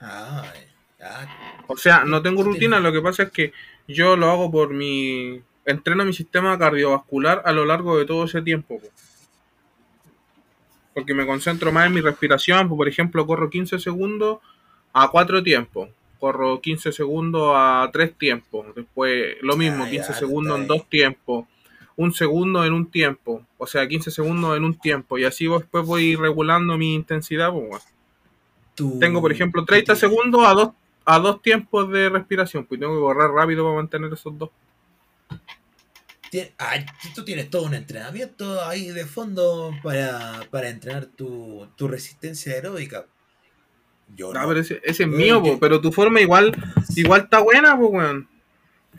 Ah, ah, O sea, no tengo rutina, lo que pasa es que yo lo hago por mi... Entreno mi sistema cardiovascular a lo largo de todo ese tiempo. po. Porque me concentro más en mi respiración. pues, Por ejemplo, corro 15 segundos a 4 tiempos. Corro 15 segundos a 3 tiempos. Después lo mismo, Ah, 15 ya, segundos en. 2 tiempos. Un segundo en un tiempo. O sea, 15 segundos en un tiempo. Y así después voy regulando mi intensidad. pues, bueno. tú- Tengo, por ejemplo, tú 30 tienes- segundos a dos, a dos tiempos de respiración. Pues tengo que correr rápido para mantener esos dos. Ah, tú tienes todo un entrenamiento ahí de fondo para, para entrenar tu, tu resistencia aeróbica. Yo Ah, no. pero ese, ese es mío, po, pero tu forma igual igual está buena, pues, weón.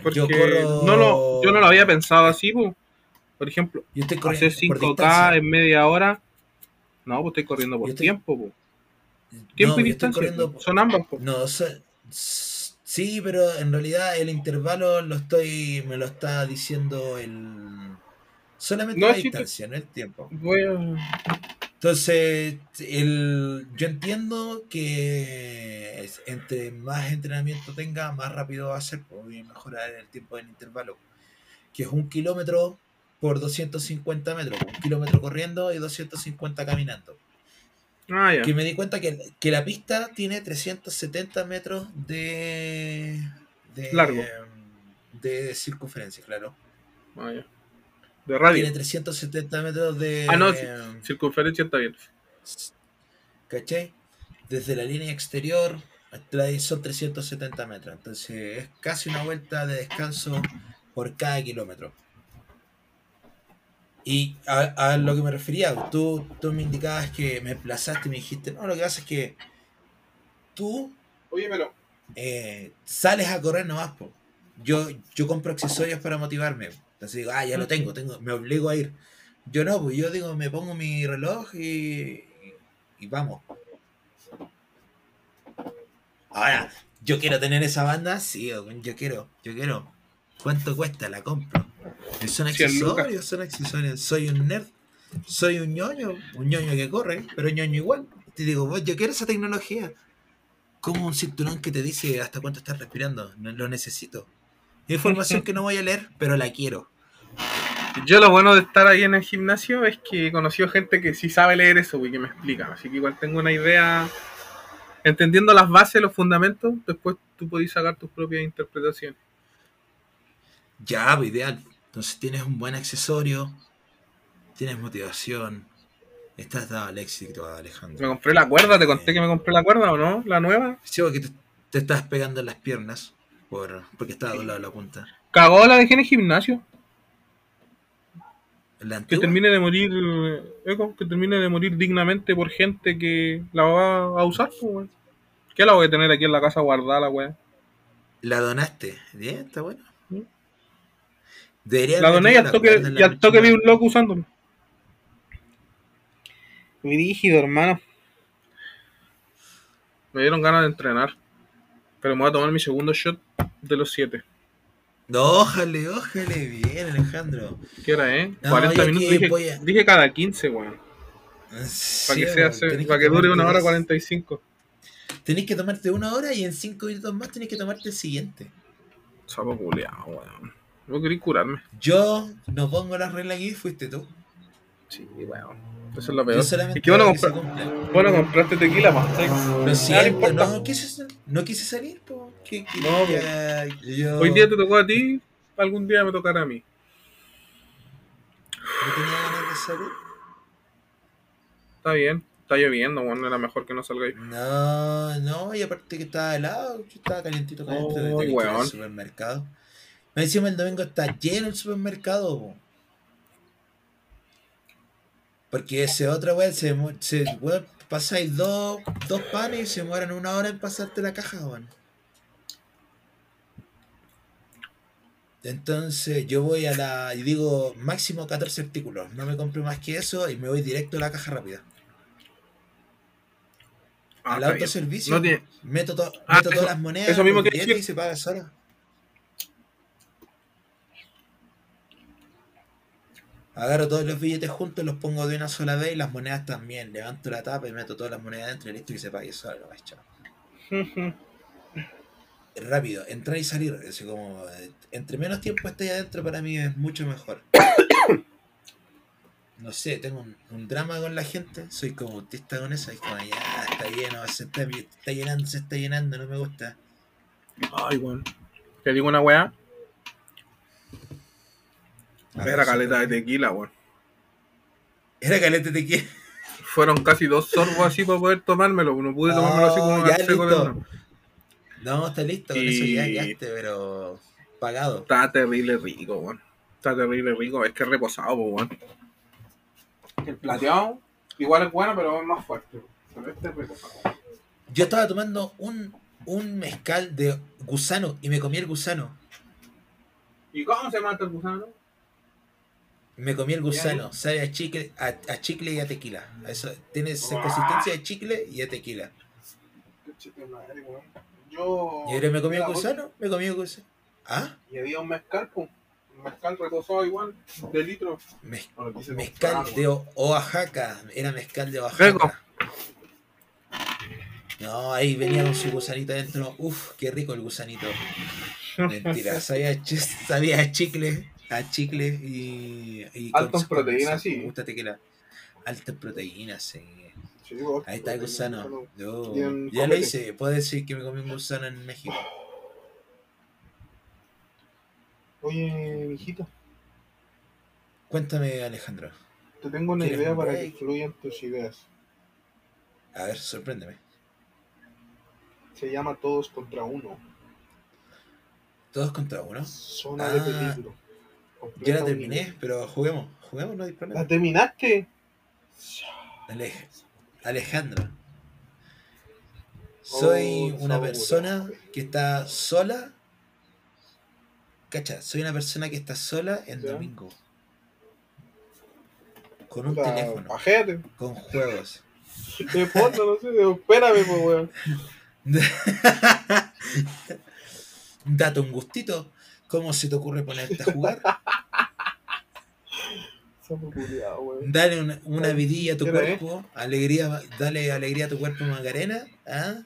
Porque Yo corro- no lo, yo no lo había pensado así, pues. Por ejemplo, Yo estoy hacer por 5K distancia. en media hora. No, pues estoy corriendo por estoy- tiempo, pues. No, Tiempo y distancia. corriendo-. Son ambas, pues. No, so- sí, pero en realidad el intervalo lo estoy, me lo está diciendo el solamente No, la te- distancia, no el tiempo. Voy a... Entonces, el, yo entiendo que entre más entrenamiento tenga, más rápido va a ser, a mejorar el tiempo del intervalo, que es un kilómetro por 250 metros, un kilómetro corriendo y 250 caminando. Ah, ya. Que me di cuenta que, que la pista tiene 370 metros de, de Largo. de circunferencia, claro. Ah, ya. De radio. Tiene 370 metros de Ah, no, sí. Circunferencia está bien. ¿Cachai? Desde la línea exterior hasta ahí son 370 metros. Entonces es casi una vuelta de descanso por cada kilómetro. Y a, a lo que me refería, tú, tú me indicabas que me desplazaste y me dijiste, no, lo que pasa es que tú Oye, pero... eh, sales a correr nomás, po. Yo, yo compro accesorios para motivarme. Entonces digo, ah, ya lo tengo, tengo, me obligo a ir. Yo no, pues yo digo, me pongo mi reloj y, y vamos. Ahora, yo quiero tener esa banda, sí, yo quiero, yo quiero. ¿Cuánto cuesta? La compro. Son 100 lucas. accesorios, son accesorios. Soy un nerd, soy un ñoño, un ñoño que corre, pero ñoño igual. Te digo, vos, yo quiero esa tecnología. Como un cinturón que te dice hasta cuánto estás respirando. No, lo necesito. Información <laughs> que no voy a leer, pero la quiero. Yo lo bueno de estar ahí en el gimnasio es que he conocido gente que sí sabe leer eso y que me explica. Así que igual tengo una idea. Entendiendo las bases, los fundamentos, después tú podés sacar tus propias interpretaciones. Ya, pues ideal. Entonces tienes un buen accesorio, tienes motivación, estás dado al éxito, Me Alejandro. compré la cuerda, te conté que me compré la cuerda o no, la nueva. Sí, porque te, te estás pegando en las piernas por, porque está doblado la punta. Cagó la dejé en el gimnasio. La Que termine de morir, eh, Eco, que termine de morir dignamente por gente que la va a usar, pues. ¿Qué la voy a tener aquí en la casa guardada, la weá? la donaste. Bien, está bueno. ¿Mm? Debería La doné y al toque, y al toque vi un loco usándolo. Muy rígido, hermano. Me dieron ganas de entrenar. Pero me voy a tomar mi segundo shot de los 7. No, ójale, ójale, bien, Alejandro. ¿Qué hora, eh? No, 40 yo aquí minutos. Dije, a- dije cada 15, weón. Sí, Para que, sea, para que dure una hora dos. 45. Tenés que tomarte una hora y en cinco minutos más tenés que tomarte el siguiente. Sapo culeado, weón. Yo quería curarme. Yo no pongo las reglas aquí, fuiste tú. Sí, weón. Eso es lo Yo peor. Es que bueno, comprar, bueno, compraste tequila, más. Lo siento, importa. no quise, no quise salir, po. ¿Qué, qué- No, yo- Hoy día te tocó a ti. algún día me tocará a mí. No tenía ganas de salir. Está bien. Está lloviendo, bueno, era mejor que no salgáis. No, no, y aparte que estaba helado, que estaba calientito, caliente Oh, desde el supermercado. Me encima el domingo está lleno el supermercado, po. Porque ese otra weón se, se weón, pasáis dos, dos panes y se mueren una hora en pasarte la caja, weón. Entonces yo voy a la. y digo máximo 14 artículos. No me compro más que eso y me voy directo a la caja rápida. Ah, Al autoservicio. No tiene. Meto, to- Ah, meto eso- todas las monedas, eso mismo que y se paga sola. Agarro todos los billetes juntos, los pongo de una sola vez y las monedas también. Levanto la tapa y meto todas las monedas dentro y listo y se pague chao. <laughs> Rápido, entrar y salir. Así como, entre menos tiempo esté adentro para mí es mucho mejor. <coughs> No sé, tengo un, un drama con la gente, soy como autista con eso, es como ya está lleno, se está, está llenando, se está llenando, no me gusta. Ay, weón. Te digo una weá. Era caleta de tequila, weón. Era caleta de qué. Fueron casi dos sorbos así para poder tomármelo. No pude tomármelo así como Oh, ya, listo. una. No, está listo, con eso ya quedaste, pero pagado. Está terrible rico, weón. Está terrible rico. Es que es reposado, po, weón. El plateado, igual es bueno, pero es más fuerte. Pero este es reposado. Yo estaba tomando un, un mezcal de gusano y me comí el gusano. ¿Y cómo se mata el gusano? Me comí el gusano, sabe a chicle, a, a chicle y a tequila. Eso, tiene esa Ah. consistencia de chicle y a tequila. Yo. Y ahora me comí el gusano, me comí el gusano. ¿Ah? Y había un mezcal. Un mezcal reposado igual, de litro. Mez- Bueno, quise mezcal comprar, de. O- Oaxaca. Era mezcal de Rico. Oaxaca. No, ahí venía con su gusanito adentro. Uf, qué rico el gusanito. Mentira, sabía, sabía a chicle, a chicle y. y Alto con- en proteína, con- sí. Me gusta tequila. Alta en proteína, sí. Sí, weón. Ahí está el gusano. Yo- ya lo hice. Puedo decir que me comí un gusano en México. Oye, mijito, Cuéntame, Alejandro. te tengo una ¿Quieres idea para que fluyan tus ideas. A ver, sorpréndeme. Se llama Todos contra Uno. Todos contra uno. Zona Ah, de peligro. Completa la terminé, pero juguemos. Juguemos, no hay problema. ¿La terminaste? Ale- Alejandro. Soy Oh, una persona que está sola. Cacha, soy una persona que está sola en Ya. domingo. Con un Puta, teléfono, Pajete. con juegos. De fondo, no sé. de- Espérame, pues, weón. <laughs> Date un gustito. ¿Cómo se te ocurre ponerte a jugar? Dale una, una vidilla a tu ¿Qué hora es? cuerpo, alegría, dale alegría a tu cuerpo Macarena, ¿ah?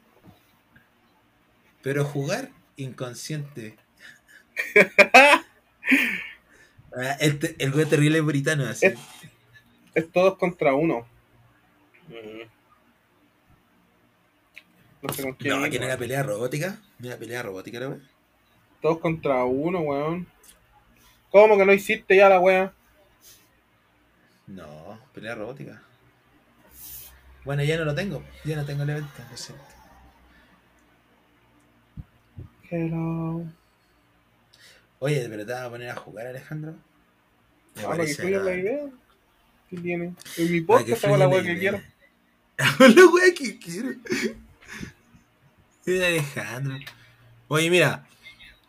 Pero jugar inconsciente. <laughs> Ah, el, te- el güey terrible británico así. Es- Es todos contra uno. Mm. No sé con quién. No, ¿quién era pelea robótica? ¿Una pelea robótica la wey? Todos contra uno, weón. ¿Cómo que no hiciste ya la wea? No, pelea robótica. Bueno, ya no lo tengo, ya no tengo el evento, lo siento. Hello. Oye, ¿pero te vas a poner a jugar, Alejandro? Me Ah, que fluya la idea. ¿Qué tiene? En mi podcast hago la la que quiero. Hago <laughs> la wea que quiero. Alejandro. Oye, mira.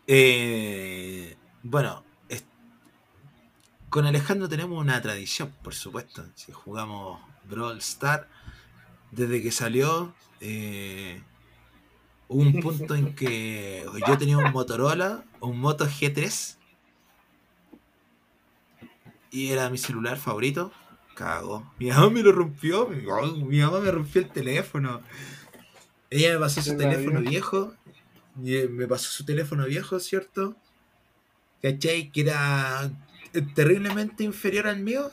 Eh, bueno, es- con Alejandro tenemos una tradición, por supuesto. Si jugamos Brawl Star, desde que salió, eh, hubo un punto en que yo tenía un Motorola, un Moto G3, y era mi celular favorito. Cagó. Mi mamá me lo rompió. Mi, oh, mi mamá me rompió el teléfono. Ella me pasó su teléfono viejo. Y, eh, Me pasó su teléfono viejo, ¿cierto? ¿Cachai? Que era eh, terriblemente inferior al mío.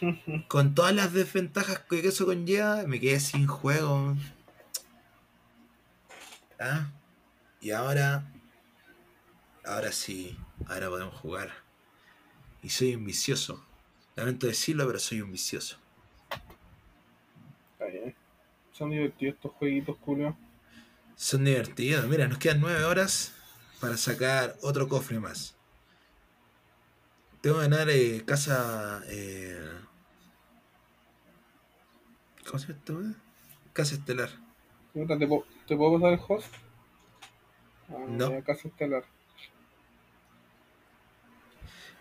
<laughs> Con todas las desventajas que eso conlleva, me quedé sin juego. Ah, y ahora. ahora sí, ahora podemos jugar. Y soy un vicioso. Lamento decirlo, pero soy un vicioso. Está bien. Son divertidos estos jueguitos, Julio. Son divertidos. Mira, nos quedan nueve horas para sacar otro cofre más. Tengo que ganar eh, casa. eh, ¿Cómo se llama weá? Casa estelar. ¿Te, puedo- ¿Te puedo pasar el host? Ah, No. Casa estelar.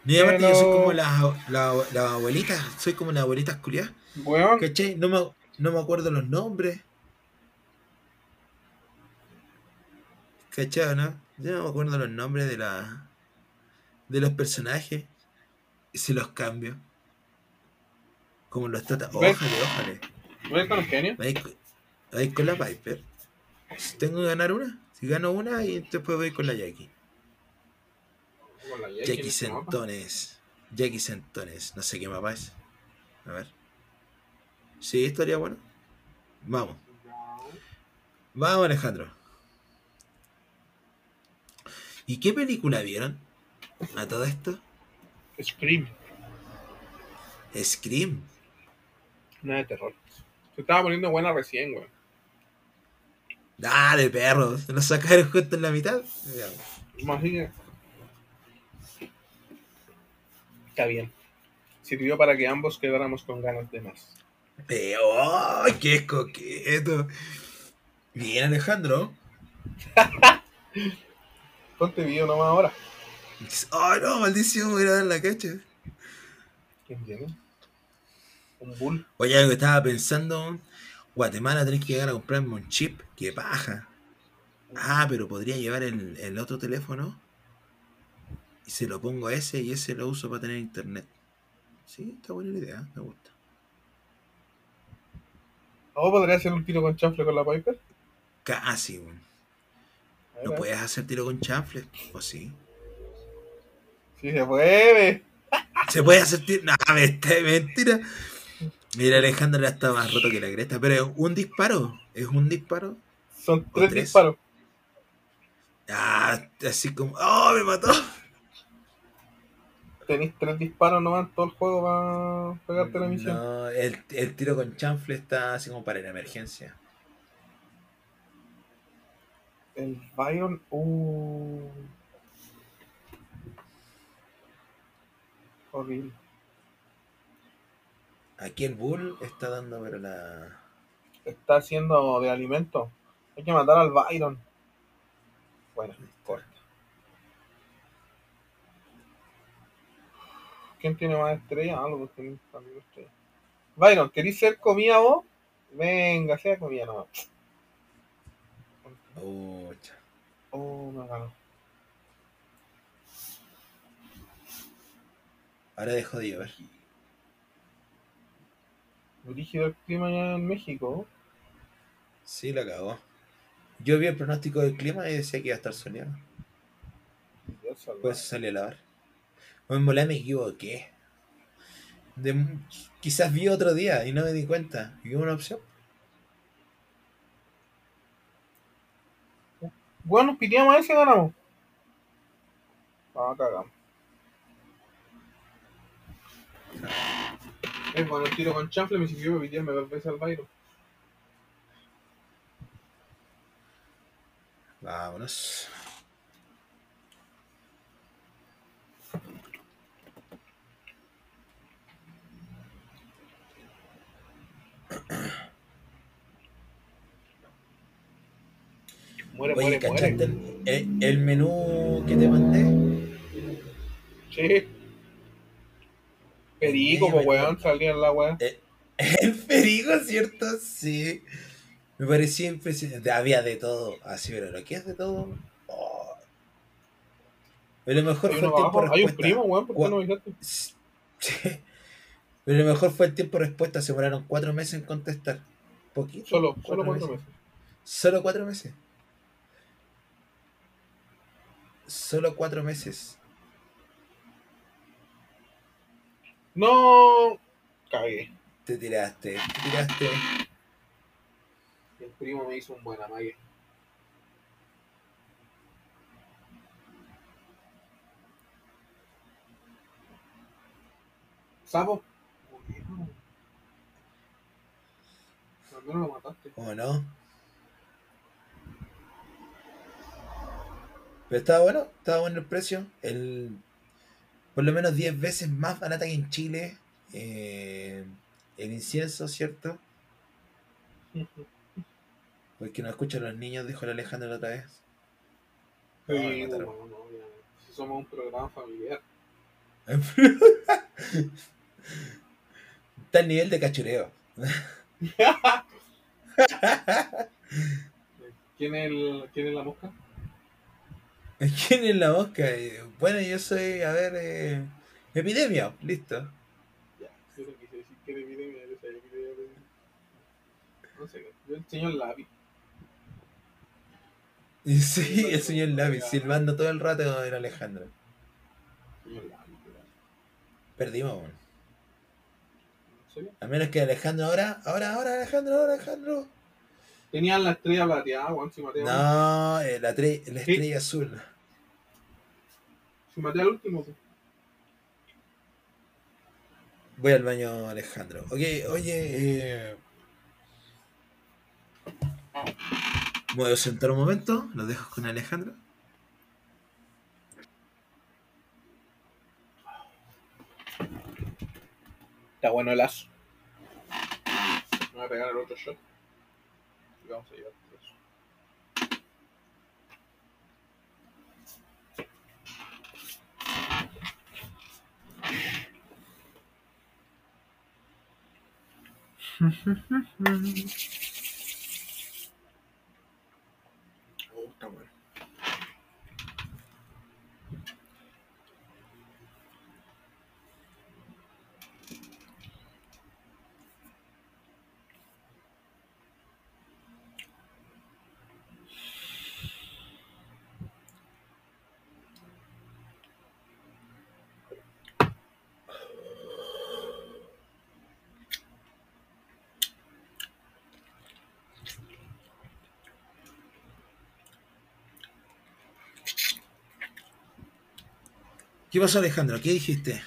Ni yo Pero- soy como las la, la abuelitas. Soy como las abuelitas culiadas. Weón, ¿Cachai? No me, no me acuerdo los nombres. ¿Cachai, o no? Yo no me acuerdo los nombres de la de los personajes. Y se los cambio. Como los trata. ¿Ves? Ójale, ójale. ¿ves con el genio? Voy con, voy con la Piper. Si tengo que ganar una. Si gano una y después voy con la Jackie. Con la Jackie Jackie mapa. Centones. Jackie Centones. No sé qué mapa es. A ver. Sí, estaría bueno. Vamos. Vamos, Alejandro. ¿Y qué película vieron a todo esto? Scream, Scream. nada de terror. Se estaba poniendo buena recién, weón. Dale, perro. ¿Se lo sacaron justo en la mitad? Bien. Está bien. Sirvió para que ambos quedáramos con ganas de más. Eh, ¡Oh, qué coqueto! Bien, Alejandro. <laughs> Ponte video nomás ahora. ¡Ay, no, maldición! Voy a dar la cacha. ¿Quién tiene? Un bull. Oye, algo que estaba pensando. Guatemala tenés que llegar a comprarme un chip. ¡Qué paja! Ah, pero podría llevar el, el otro teléfono. Y se lo pongo a ese y ese lo uso para tener internet. Sí, está buena la idea, me gusta. ¿O podría hacer un tiro con chafle con la Piper? Casi, weón. Ver, No puedes hacer tiro con chanfle, ¿o sí? Sí, se puede. ¿Se puede hacer tiro? No, <laughs> mentira. Mira, Alejandro ya está más roto que la cresta. Pero es un disparo. Es un disparo. Son tres, tres. disparos. Ah, así como. ¡Oh, me mató! Tenéis tres disparos nomás en todo el juego para pegarte la misión. No, el, el tiro con chanfle está así como para la emergencia. El Byron. Uh. Horrible. Aquí el Bull está dando, pero la. Está haciendo de alimento. Hay que matar al Byron. Bueno, corta. ¿Quién tiene más estrellas? Ah, los tienen también estrellas. Byron, ¿querés ser comida vos? Venga, sea comida nomás. Oh, cha. Oh, me ganó. Ahora dejó de llover. Rígido el clima allá en México. Sí, la cagó. Yo vi el pronóstico del clima y decía que iba a estar soleado. Por eso salí a lavar. O en volar me equivoqué. De- quizás vi otro día y no me di cuenta. ¿Y hubo una opción? Bueno, nos ese y ganamos. Ah, cagamos. Es bueno, el tiro con chanfle me sirvió para pitearme dos veces al Byron. Vámonos. Muere, Oye, muere, ¿cachaste muere. el, menú que te mandé? Sí. Perico, po, weón, salía en la weá. <laughs> El perigo, ¿cierto? Sí. Me parecía impresionante. Había de todo. Así, pero lo que es de todo. oh. Pero lo mejor Hay, fue el tiempo abajo. de Hay un respuesta. primo, weón, ¿por qué no me avisaste? <laughs> Sí. Pero lo mejor fue el tiempo de respuesta. Se demoraron cuatro meses en contestar. Poquito. Solo, solo cuatro meses. Solo cuatro meses. Solo cuatro meses. No. Cagué. Te tiraste, te tiraste. El primo me hizo un buen amague. ¿Sapo? ¿Por qué no? Lo mataste? ¿Cómo no? Pero estaba bueno, estaba bueno el precio. El, por lo menos 10 veces más barata que en Chile. eh, el incienso, ¿cierto? Porque no escuchan los niños, dijo el Alejandro la otra vez. Sí, No, no, ya. Si somos un programa familiar. Está el nivel de cachureo. <laughs> ¿Quién es, el, ¿Quién es la mosca? <laughs> ¿Quién es la mosca? Bueno, yo soy, a ver, eh, epidemia, listo. Ya, yo no quise decir que era epidemia, que era epidemia. No sé, yo el lápiz. Y sí, el señor Lápiz, silbando todo el rato era Alejandro. Lápiz, ¿verdad? Perdimos, weón. ¿En serio? A menos que Alejandro ahora, ahora, ahora, Alejandro, ahora, Alejandro. Tenían la estrella plateada, Juan, si maté a. No, eh, la, tre- la estrella azul. Si maté al último, pues. Voy al baño, Alejandro. Ok, oye, eh... me voy a sentar un momento, lo dejo con Alejandro. Está bueno el aso. Me voy a pegar el otro shot. Vamos a llevar por eso. ¿Qué pasó, Alejandro? ¿Qué dijiste?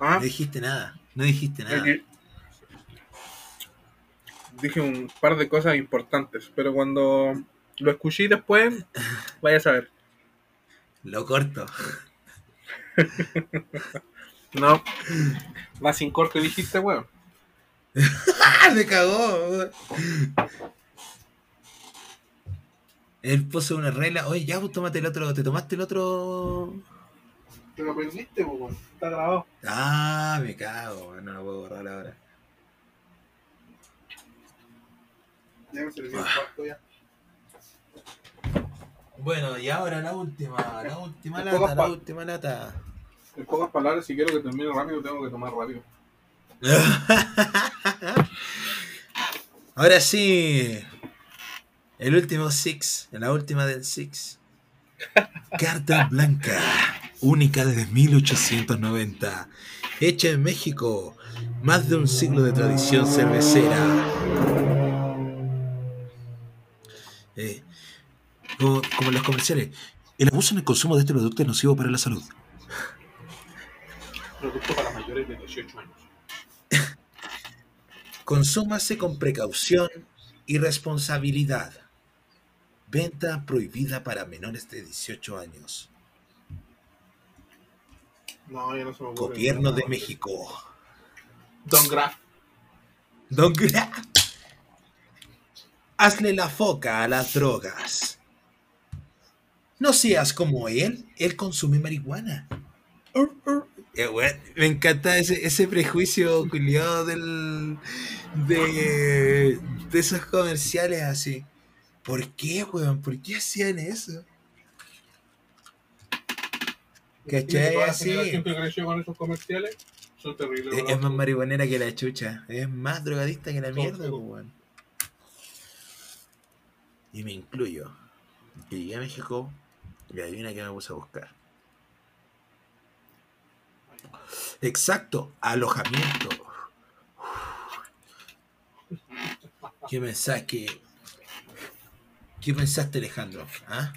Ah, No dijiste nada, no dijiste nada. Aquí. Dije un par de cosas importantes, pero cuando lo escuché después, vaya a saber. <laughs> Lo corto. <laughs> No, va sin corte dijiste, weón. <laughs> Me cagó. weón. Él puso una regla. Oye, ya, pues tómate el otro. ¿Te tomaste el otro? Te lo perdiste, weón. Está grabado. Ah, me cago. No lo puedo borrar ahora. Ya me serví el cuarto ya. Bueno, y ahora la última. La última En lata. La última lata. En pocas palabras, si quiero que termine rápido, tengo que tomar rápido. <laughs> Ahora sí. El último Six. La última del Six. Carta blanca. Única desde 1890. Hecha en México. Más de un siglo de tradición cervecera. Eh, como, como en los comerciales. El abuso en el consumo de este producto es nocivo para la salud. Producto para mayores de 18 años. <laughs> Consúmase con precaución y responsabilidad. Venta prohibida para menores de 18 años. No, ya no se me ocurre. Gobierno de. México. Don Graf. Don Gra- Hazle la foca a las drogas. No seas como él, él consume marihuana. Ur, ur. Eh, me encanta ese, ese prejuicio culiado del de, de esos comerciales así. ¿Por qué, weón? ¿Por qué hacían eso? Así. que creció con esos comerciales son terribles. Es, más marihuanera que la chucha. Es más drogadista que la mierda, weón. Y me incluyo. Que llegué a México y adivina que me puse a buscar. Exacto, alojamiento. ¿Qué pensás que. ¿Qué pensaste, Alejandro? ¿Ah?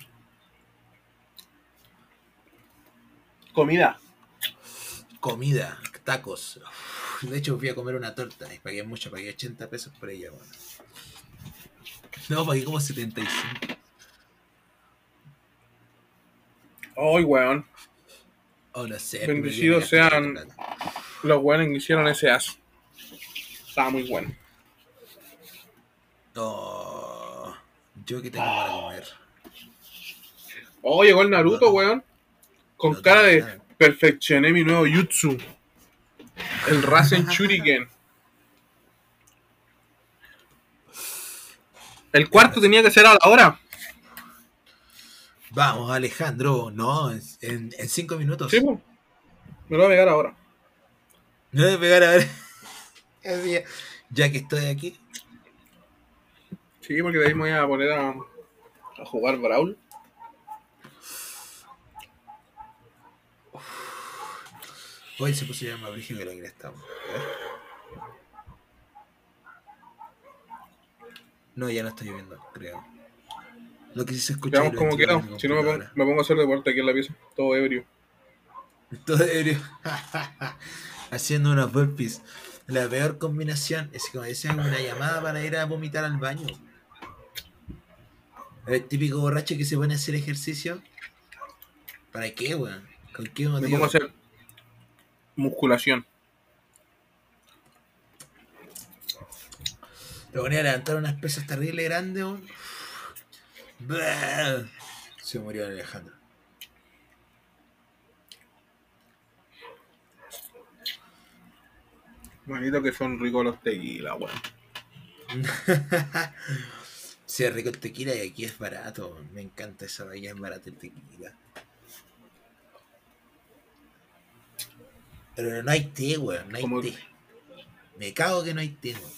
Comida. Comida. tacos. Uf, de hecho, fui a comer una torta y pagué mucho, pagué 80 pesos por ella, weón. No, pagué como 75. Ay, weón. Oh, no sé. Bendecidos sean-. Los weones que hicieron ese as. Estaba muy bueno. No. Yo que tengo para comer. Oh, llegó el Naruto, No. weón. Con No cara de nada. perfeccioné mi nuevo jutsu. El Rasen Shuriken. El cuarto tenía que ser a la hora. Vamos, Alejandro. No, en, en, cinco minutos. Sí. Me lo voy a pegar ahora. No debe pegar a ver. Así, Ya que estoy aquí. Sí, porque de ahí me voy a poner a, a jugar Brawl. Hoy se puso ya más brígido que lo que estamos. A ver. No, ya no está lloviendo, creo. Lo que sí se escucha. Veamos es cómo lo queda. que Si no me pongo, me a hacer deporte aquí en la pieza. Todo ebrio. <laughs> Todo ebrio. <laughs> Haciendo unos burpees. La peor combinación es como decían una llamada para ir a vomitar al baño. El típico borracho que se pone a hacer ejercicio. ¿Para qué, weón? ¿Con qué Me motivo? pongo a hacer musculación. Te ponía a levantar unas pesas terribles grandes. Se murió Alejandro. Manito que son ricos los tequilas, weón. <laughs> Sí, es rico el tequila y aquí es barato. Me encanta esa vaina, es barato el tequila. Pero no hay té, weón, no hay Como- té. Me cago que no hay té, weón.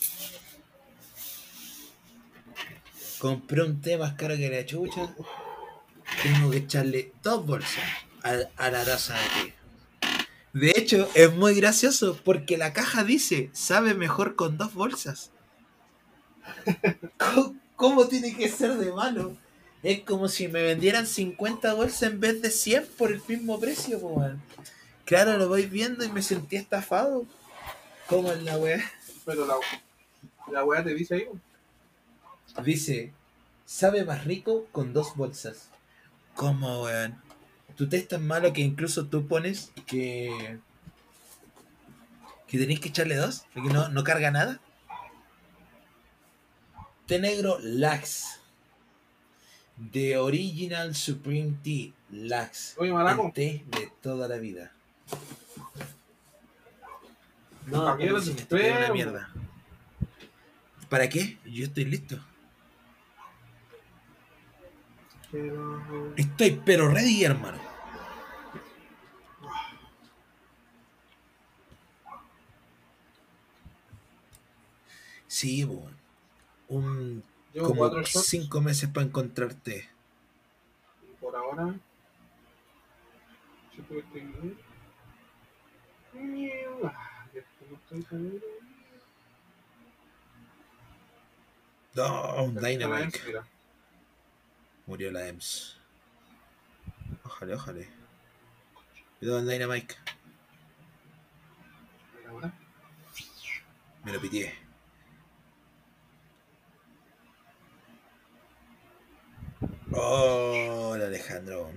Compré un té más caro que la chucha. Tengo que echarle dos bolsas a, a la taza de té. De hecho, es muy gracioso porque la caja dice, sabe mejor con dos bolsas. <laughs> ¿Cómo, cómo tiene que ser de malo? Es como si me vendieran 50 bolsas en vez de 100 por el mismo precio, weón. Claro, lo voy viendo y me sentí estafado. ¿Cómo es la weá? Pero la, la weá te dice ahí. Dice, sabe más rico con dos bolsas. ¿Cómo, weón? Tu té es tan malo que incluso tú pones que... Que tenéis que echarle dos, porque no, no carga nada. Té negro Lax. The Original Supreme Tea Lax. Oye, Maraco. El té de toda la vida. ¿Para No, pero lo una mierda. ¿Para qué? Yo estoy listo. Pero... Estoy pero ready, hermano. Sí, weón. un Llevo como cinco meses para encontrarte. por ahora. Que estoy bien. Ah, ya no Dynamite. Murió la EMS. Ojalá, ojalá. Cuidado el Dynamite. Me lo pitié. Oh, Alejandro.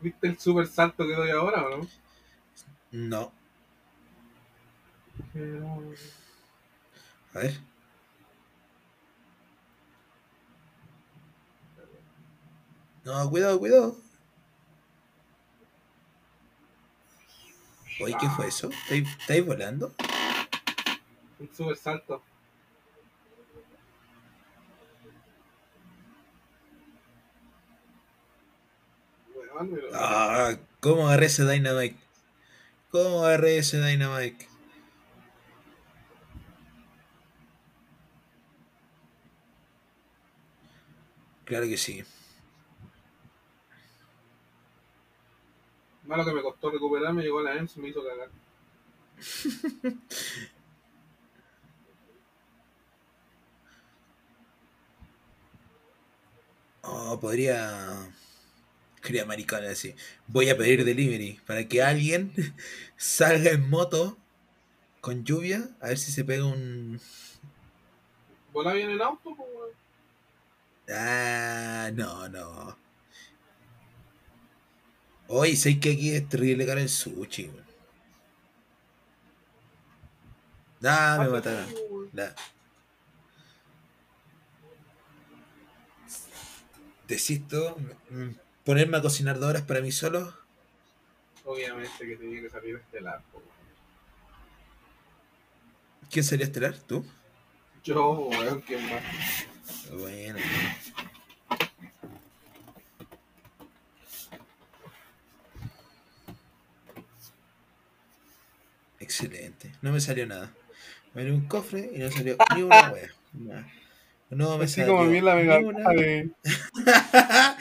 ¿Viste el super salto que doy ahora o no? No. A ver. No, cuidado, cuidado. Oye, ¿qué fue eso? ¿Estáis, estáis volando? Un super salto. Pero- Ah, ¿cómo agarré ese Dynamite? ¿Cómo agarré ese Dynamite? Claro que sí. Malo que me costó recuperarme, llegó la EMS y me hizo cagar. <laughs> Oh, podría. Quería maricón así. Voy a pedir delivery para que alguien <laughs> salga en moto con lluvia a ver si se pega un. ¿Volá bien en auto? Ah, no, no. Hoy sé que aquí es terrible caro el sushi, weón. Ah, me mataron. Da. Desisto. Ponerme a cocinar dos horas para mí solo. Obviamente que tenía que salir estelar, po. ¿Quién sería estelar? ¿Tú? Yo, weón, ¿quién más? Bueno. Excelente. No me salió nada. Me dio un cofre y no salió ni una <laughs> wea. Nada. No me Así salió como vi en la ni mega una.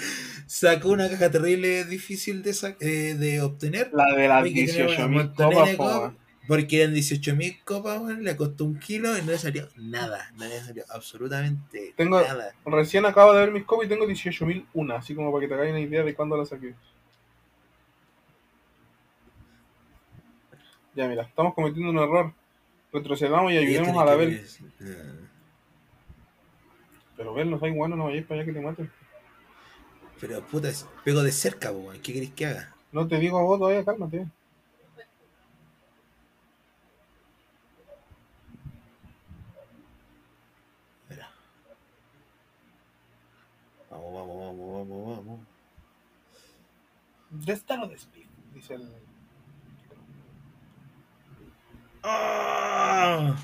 <laughs> Sacó una caja terrible difícil de, eh, de obtener. La de las Hay que tener 18.000 una montonera copas, weón. Porque eran 18.000 copas, weón, le costó un kilo y no le salió nada. No le salió absolutamente Tengo- nada. Recién acabo de ver mis copas y tengo 18.001, así como para que te hagáis una idea de cuándo la saqué. Ya, mira, estamos cometiendo un error. Retrocedamos y ayudemos a la Bel. Pero Bel, no soy bueno, no vayáis para allá que te maten. Pero puta, pego de cerca, po. ¿qué querés que haga? No te digo a vos todavía, cálmate. Mira. Vamos, vamos, vamos, vamos, vamos. Ya está lo despido, dice el. ¡Ah!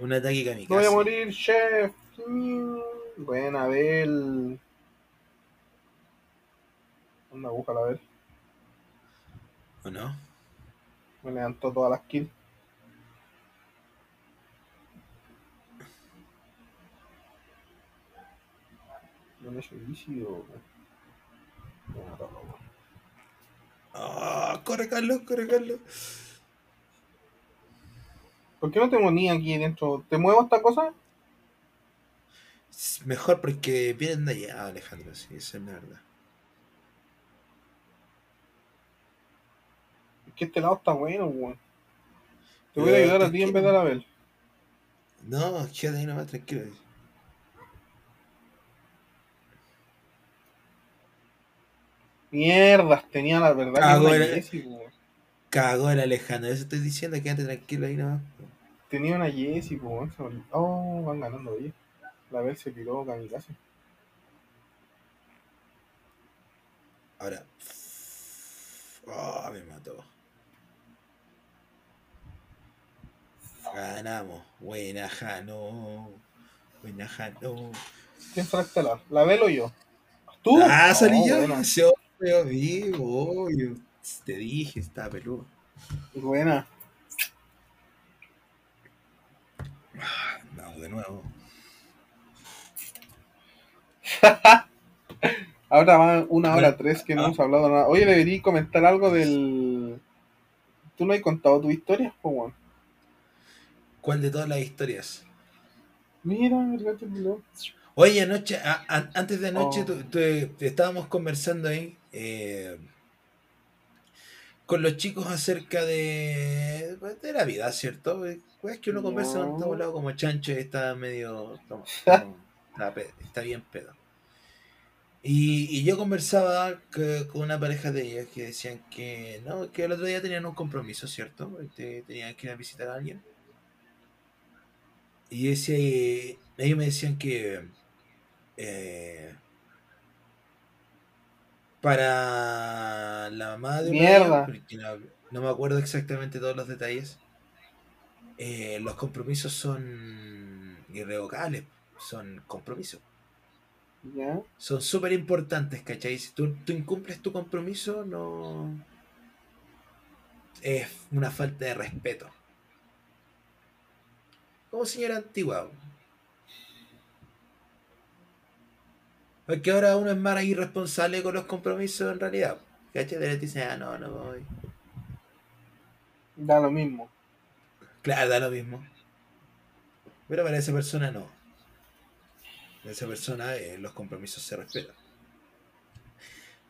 Un ataque kamikaze. Voy a morir, chef. Mm, Buena, Bel. Una aguja la Bel. ¿O no? Me levantó todas las kills. No me mató, weón. ¡Ah! ¡Corre, Carlos! ¡Corre, Carlos! ¿Por qué no te moní aquí dentro? ¿Te muevo esta cosa? Es mejor porque vienen de allá, Alejandro, sí, esa es la verdad. Que este lado está bueno, weón. Te voy a ayudar a ti en vez de a la Bel. No, quédate ahí nomás, tranquilo. Mierdas, tenía la verdad. que una en el- Jessie, weón. Cagó el Alejandro, eso estoy diciendo, quédate tranquilo ahí nomás. Tenía una Jessie, weón. Oh, van ganando, oye. La Bel se tiró kamikaze. Ahora. Oh, me mató. Ganamos. Buena Jano. Buena Jano. ¿Quién lado? ¿La Bel o yo? ¿Tú? Ah, salí yo. Buena. Yo veo vivo. obvio. Te dije, estaba peludo. buena. Vamos de nuevo. <laughs> Ahora va una hora Ah. tres que no hemos hablado nada. Oye, debería comentar algo del. ¿Tú no has contado tu historia? weón? ¿Cuál de todas las historias? Mira, el gato peló. Oye, anoche, a- a- antes de anoche Oh. tu- tu- estábamos conversando ahí eh, con los chicos acerca de, pues, de la vida, ¿cierto? Es que uno conversa No. con todo lado como chancho y está medio... <laughs> está, bien pedo. Y, y yo conversaba que- con una pareja de ellas que decían que no, que el otro día tenían un compromiso, ¿cierto? Tenían que ir a visitar a alguien. Y ese, ellos me decían que eh, para la ellas, Mierda. porque no, no me acuerdo exactamente todos los detalles, eh, los compromisos son irrevocables, son compromisos. Ya. Son súper importantes, ¿cachai? Si tú, tú incumples tu compromiso, no... Es una falta de respeto. Como señora antigua. Porque ahora uno es más irresponsable con los compromisos en realidad. ¿Cachai? De repente dice, ah, no, no voy. Da lo mismo. Claro, da lo mismo. Pero para esa persona no. Para esa persona eh, los compromisos se respetan.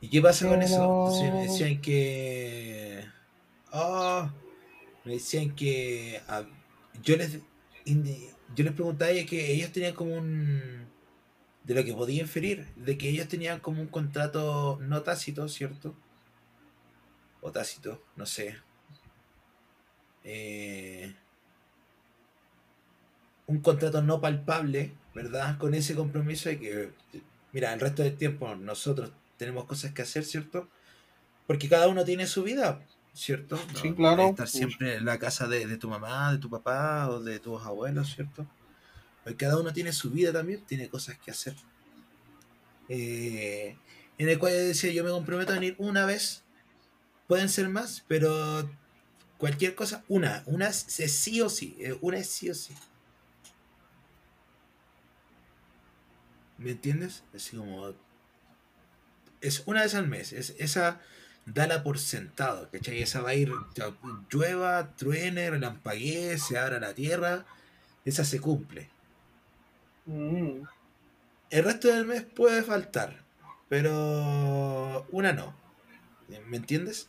¿Y qué pasa con eso? Entonces me decían que. Oh, me decían que. ah, yo les. Yo les preguntaba a ellos que ellos tenían como un. De lo que podía inferir, de que ellos tenían como un contrato no tácito, ¿cierto? O tácito, no sé. Eh, un contrato no palpable, ¿verdad? Con ese compromiso de que, mira, el resto del tiempo nosotros tenemos cosas que hacer, ¿cierto? Porque cada uno tiene su vida, ¿cierto? Sí, claro. Estar siempre en la casa de, de tu mamá, de tu papá o de tus abuelos, ¿cierto? Porque cada uno tiene su vida también, tiene cosas que hacer. Eh, en el cual yo decía, yo me comprometo a venir una vez, pueden ser más, pero cualquier cosa, una, una es es sí o sí, eh, una es sí o sí. ¿Me entiendes? Así como. Es una vez al mes. Es, esa dala por sentado, ¿cachai? Esa va a ir. ya, Llueva, truene, relampaguee, se abra la tierra. Esa se cumple. Mm. El resto del mes puede faltar, pero una no. ¿Me entiendes?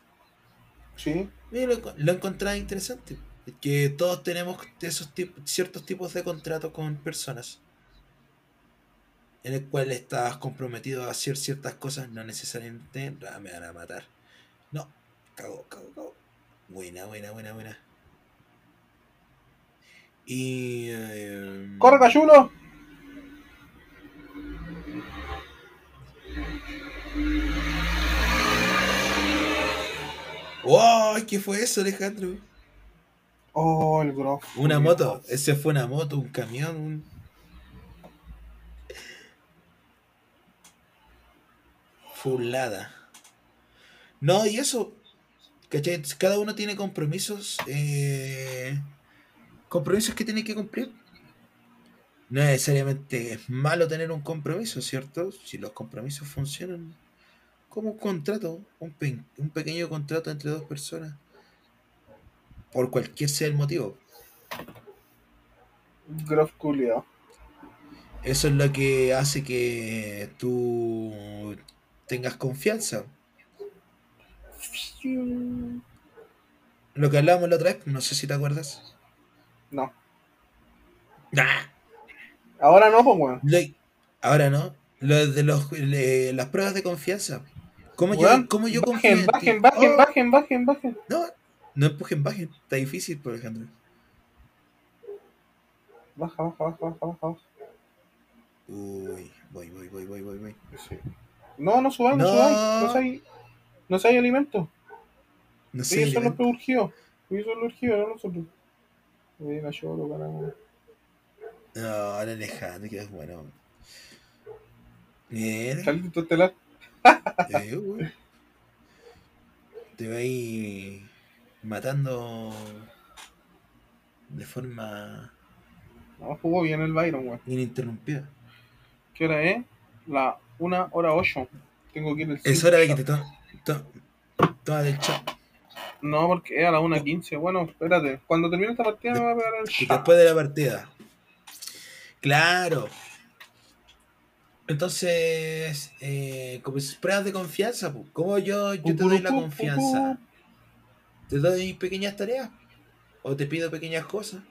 Sí. Y lo, lo encontraba interesante. Que todos tenemos esos tip- ciertos tipos de contratos con personas. En el cual estás comprometido a hacer ciertas cosas, no necesariamente "Ah, me van a matar. No, cago, cago, cago. Buena, buena, buena, buena. Y. eh, ¡Corre, cachulo! ¡Wow! ¿Qué fue eso, Alejandro? Oh, el grof. Una moto. Ese fue una moto, un camión, un. Fulada. No, y eso. ¿Cachai? Cada uno tiene compromisos. eh, compromisos que tiene que cumplir. No necesariamente es malo tener un compromiso, ¿cierto? Si los compromisos funcionan como un contrato, un, pe- un pequeño contrato entre dos personas. Por cualquier sea el motivo. Grof culiao. Eso es lo que hace que tú tengas confianza. Lo que hablábamos la otra vez, no sé si te acuerdas. No. ¡Ah! Ahora no, pues, weón. Lo- ahora no. Lo de los, le- las pruebas de confianza. ¿Cómo Weón, yo, cómo yo confío Bajen, en ti? bajen, bajen, Oh, bajen, bajen, bajen. No, no empujen, bajen. Está difícil, por ejemplo. Baja, baja, baja, baja, baja. baja. Uy, voy, voy, voy, voy, voy, voy. Sí. No, no subáis, no, No. subáis. No seáis, no seáis alimentos. No sé. Ellos son los elemento- preurgidos. Ellos son los urgidos, no nosotros. Oye, cachorro, carajo. No, ahora Alejandro, que es bueno. Saliste estelar. Eh, uy. Te va a ir matando de forma No, jugó bien el Byron, weón. ininterrumpida. ¿Qué hora es? La 1 hora 8. Tengo que ir al Es hora de que te to to tomas el shot. No, porque es a la 1.15. Bueno, espérate. Cuando termine esta partida me voy a pegar el Y shot. después de la partida. Claro. Entonces, eh, como pruebas de confianza, ¿cómo yo, yo te doy la confianza? ¿Te doy pequeñas tareas? ¿O te pido pequeñas cosas?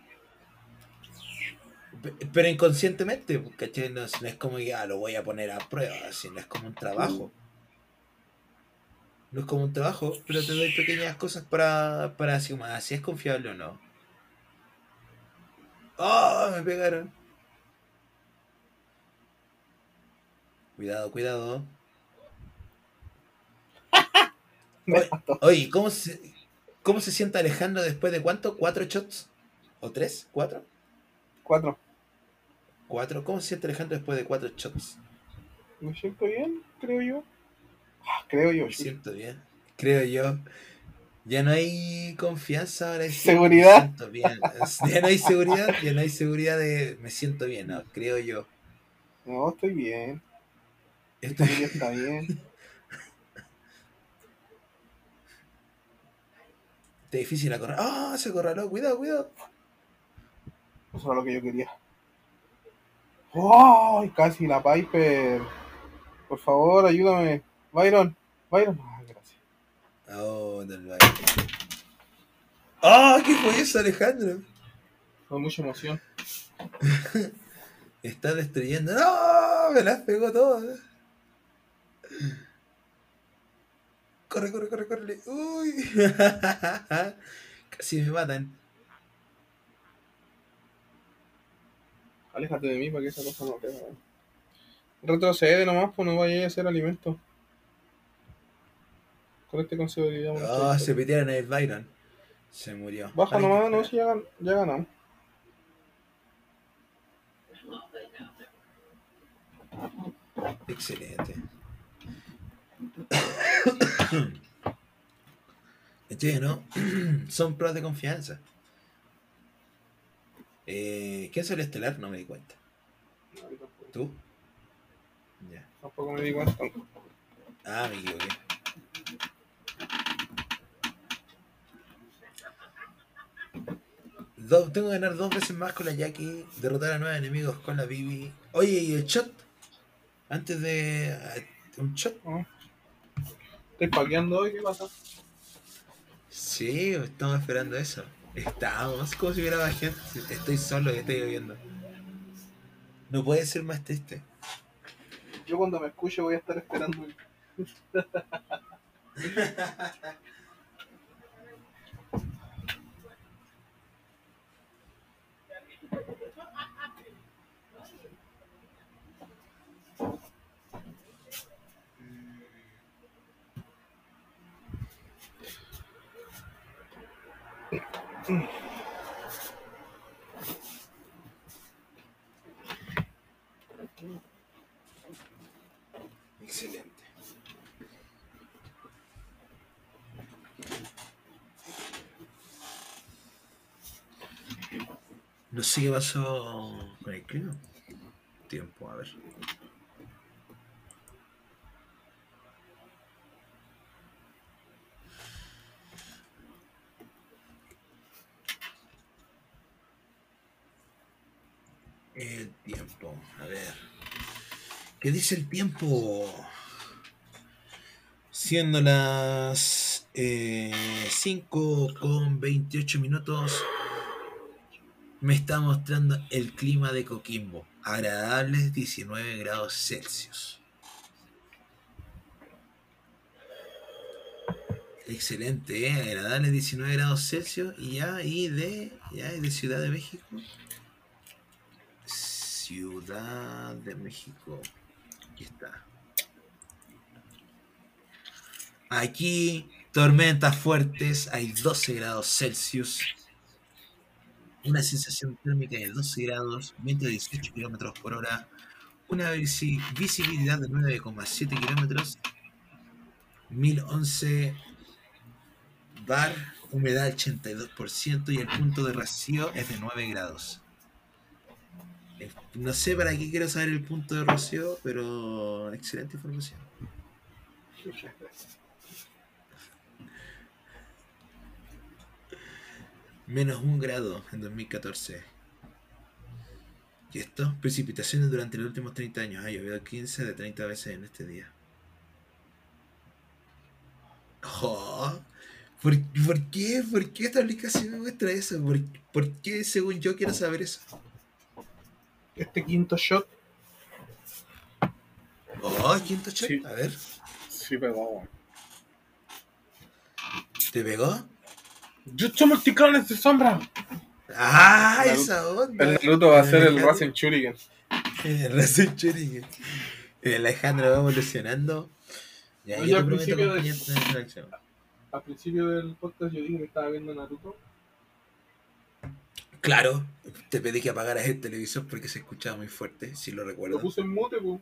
Pe- Pero inconscientemente, ¿cachai? No, es- no es como que ah, lo voy a poner a prueba, así, no es como un trabajo. No es como un trabajo, pero te doy pequeñas cosas para, para así, como, ah, si es confiable o no. ¡Oh! Me pegaron. Cuidado, cuidado. <laughs> Oye, ¿cómo se, ¿cómo se siente Alejandro después de cuánto? ¿Cuatro shots? ¿O tres? ¿Cuatro? Cuatro. ¿Cuatro? ¿Cómo se siente Alejandro después de cuatro shots? ¿Me siento bien? Creo yo. Ah, creo yo. Me siento bien. Creo yo. Ya no hay confianza ahora. Seguridad. Bien. Ya no hay seguridad. Ya no hay seguridad de me siento bien. No, creo yo. No, estoy bien. Estoy- familia está <laughs> bien. Está difícil acorrar. ¡Ah! se acorraló. Cuidado, cuidado. Eso era lo que yo quería. ¡Ay! casi la Piper. Por favor, ayúdame. Byron. Vaya más, gracias. Oh, del baile. ¡Ah! ¿Qué fue eso, Alejandro? Con mucha emoción. <laughs> Está destruyendo. ¡No! Me las pegó todas. Corre, corre, corre, corre. Uy. <laughs> Casi me matan. Aléjate de mí para que esa cosa no te haga. Retrocede nomás, pues no vayas a hacer alimento. Con este con seguridad. Oh, se pitearon a Byron. Se murió. Baja Ay, nomás, qué no, si ya, gan- ya ganamos. Excelente. <coughs> Este, ¿no? <coughs> Son pruebas de confianza. Eh, ¿Quién es el estelar? No me di cuenta. ¿Tú? Ya. Tampoco me di cuenta. Ah, me equivoqué. Do- tengo que ganar dos veces más con la Jackie, derrotar a nueve enemigos con la Bibi. Oye, ¿y el shot? Antes de... ah, ¿Un shot? ¿Estoy paqueando hoy? ¿Qué pasa? Sí, estamos esperando eso. Estamos, como si hubiera más gente. Estoy solo y estoy lloviendo. No puede ser más triste. Yo cuando me escuche voy a estar esperando. <laughs> Excelente. No sé qué pasó con el clima. Tiempo, a ver. El tiempo, a ver. ¿Qué dice el tiempo? Siendo las eh, 5 con 28 minutos, me está mostrando el clima de Coquimbo. Agradables 19 grados Celsius. Excelente, ¿eh? agradables 19 grados Celsius. Y ya ahí de, ya de Ciudad de México. Ciudad de México. Aquí está. Aquí, tormentas fuertes, hay 12 grados Celsius. Una sensación térmica de 12 grados, viento de 18 kilómetros por hora. Una visi- visibilidad de 9,7 kilómetros. 1011 bar, humedad 82% y el punto de rocío es de 9 grados. No sé para qué quiero saber el punto de rocío, pero excelente información. Menos un grado en 2014. ¿Y esto? Precipitaciones durante los últimos 30 años. Ha llovido 15 de 30 veces en este día. Oh, ¿por, qué? ¿Por qué esta aplicación me muestra eso? ¿Por, por qué, según yo, quiero saber eso? Este quinto shot, Oh, quinto shot. Sí. A ver, sí pegó. ¿te pegó? ¡Jutsu multiclones de sombra! ¡Ah, Naruto- esa onda! El Naruto va a ser el Rasen Shuriken. El Rasen Shuriken. El Alejandro va evolucionando. Ya, Oye, yo al prometo principio de-. Al principio del podcast yo dije que estaba viendo Naruto. Claro, te pedí que apagaras el televisor porque se escuchaba muy fuerte, si lo Lo recuerdo. puse en mute, po.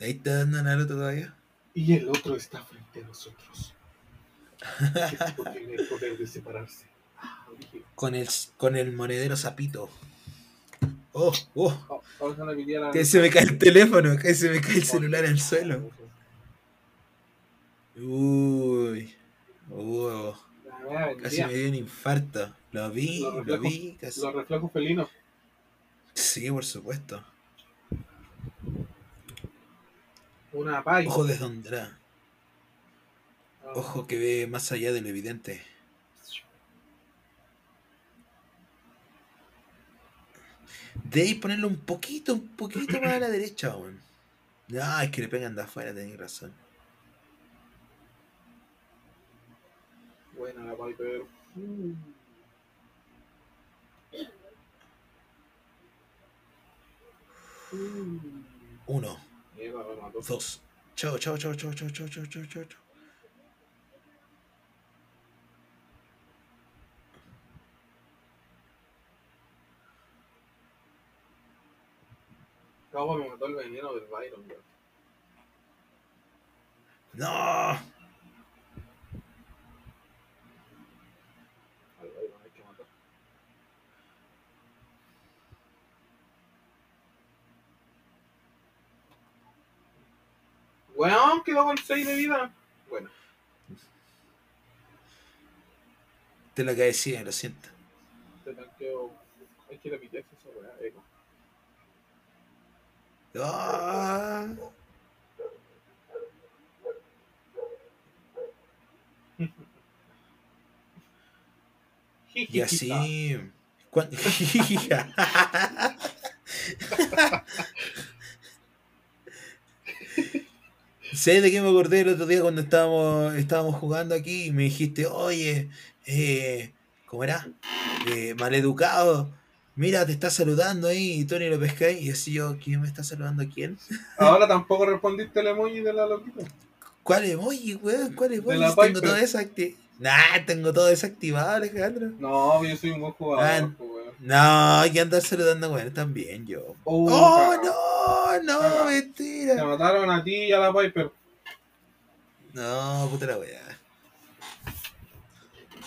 Ahí está dando Naruto todavía. Y el otro está frente a nosotros. <laughs> Este tiene el poder de separarse. Ah, Con el, con el monedero sapito. Oh, oh. oh, vamos a la pitear a- Que se me cae el teléfono, que se me cae el celular al suelo. Uy. Uh, casi me dio un infarto. Lo vi, Los lo vi. Casi. Los reflejos felinos. Sí, por supuesto. Una pay. Ojo de Dondra. Ojo que ve más allá de lo evidente. Debéis ponerlo un poquito, un poquito más a la derecha, weón. No, es que le pegan de afuera, tenéis razón. Buena la Piper. Uno, dos. Chao, chao, chao, chao, chao, chao, chao, chao, chao. chao. Cabo me mató el veneno del Byron. No. Al Byron hay que matar. Weón, quedó con 6 de vida. Bueno, Te que decía, lo siento. te tanqueo. Hay que repetir esa weá, eco. Ah. Y así. <laughs> <laughs> ¿Sabes de qué me acordé el otro día cuando estábamos, estábamos jugando aquí y me dijiste, oye, eh, ¿cómo era? Eh, maleducado, mira, te está saludando ahí y Tony lo ahí. Y así yo, ¿quién me está saludando? ¿Quién? <laughs> Ahora tampoco respondiste el emoji de la loquita. ¿Cuál emoji, weón? ¿Cuál emoji? Tengo Piper. todo desactivado. Nah, tengo todo desactivado, Alejandro. No, yo soy un buen jugador, Ah. pues, weón. No, hay que andar saludando, weón, también yo. Oh, ¡Oh, cagao. no! ¡No, Cagao. Te mentira! mataron a ti y a la Piper. No, puta la weá.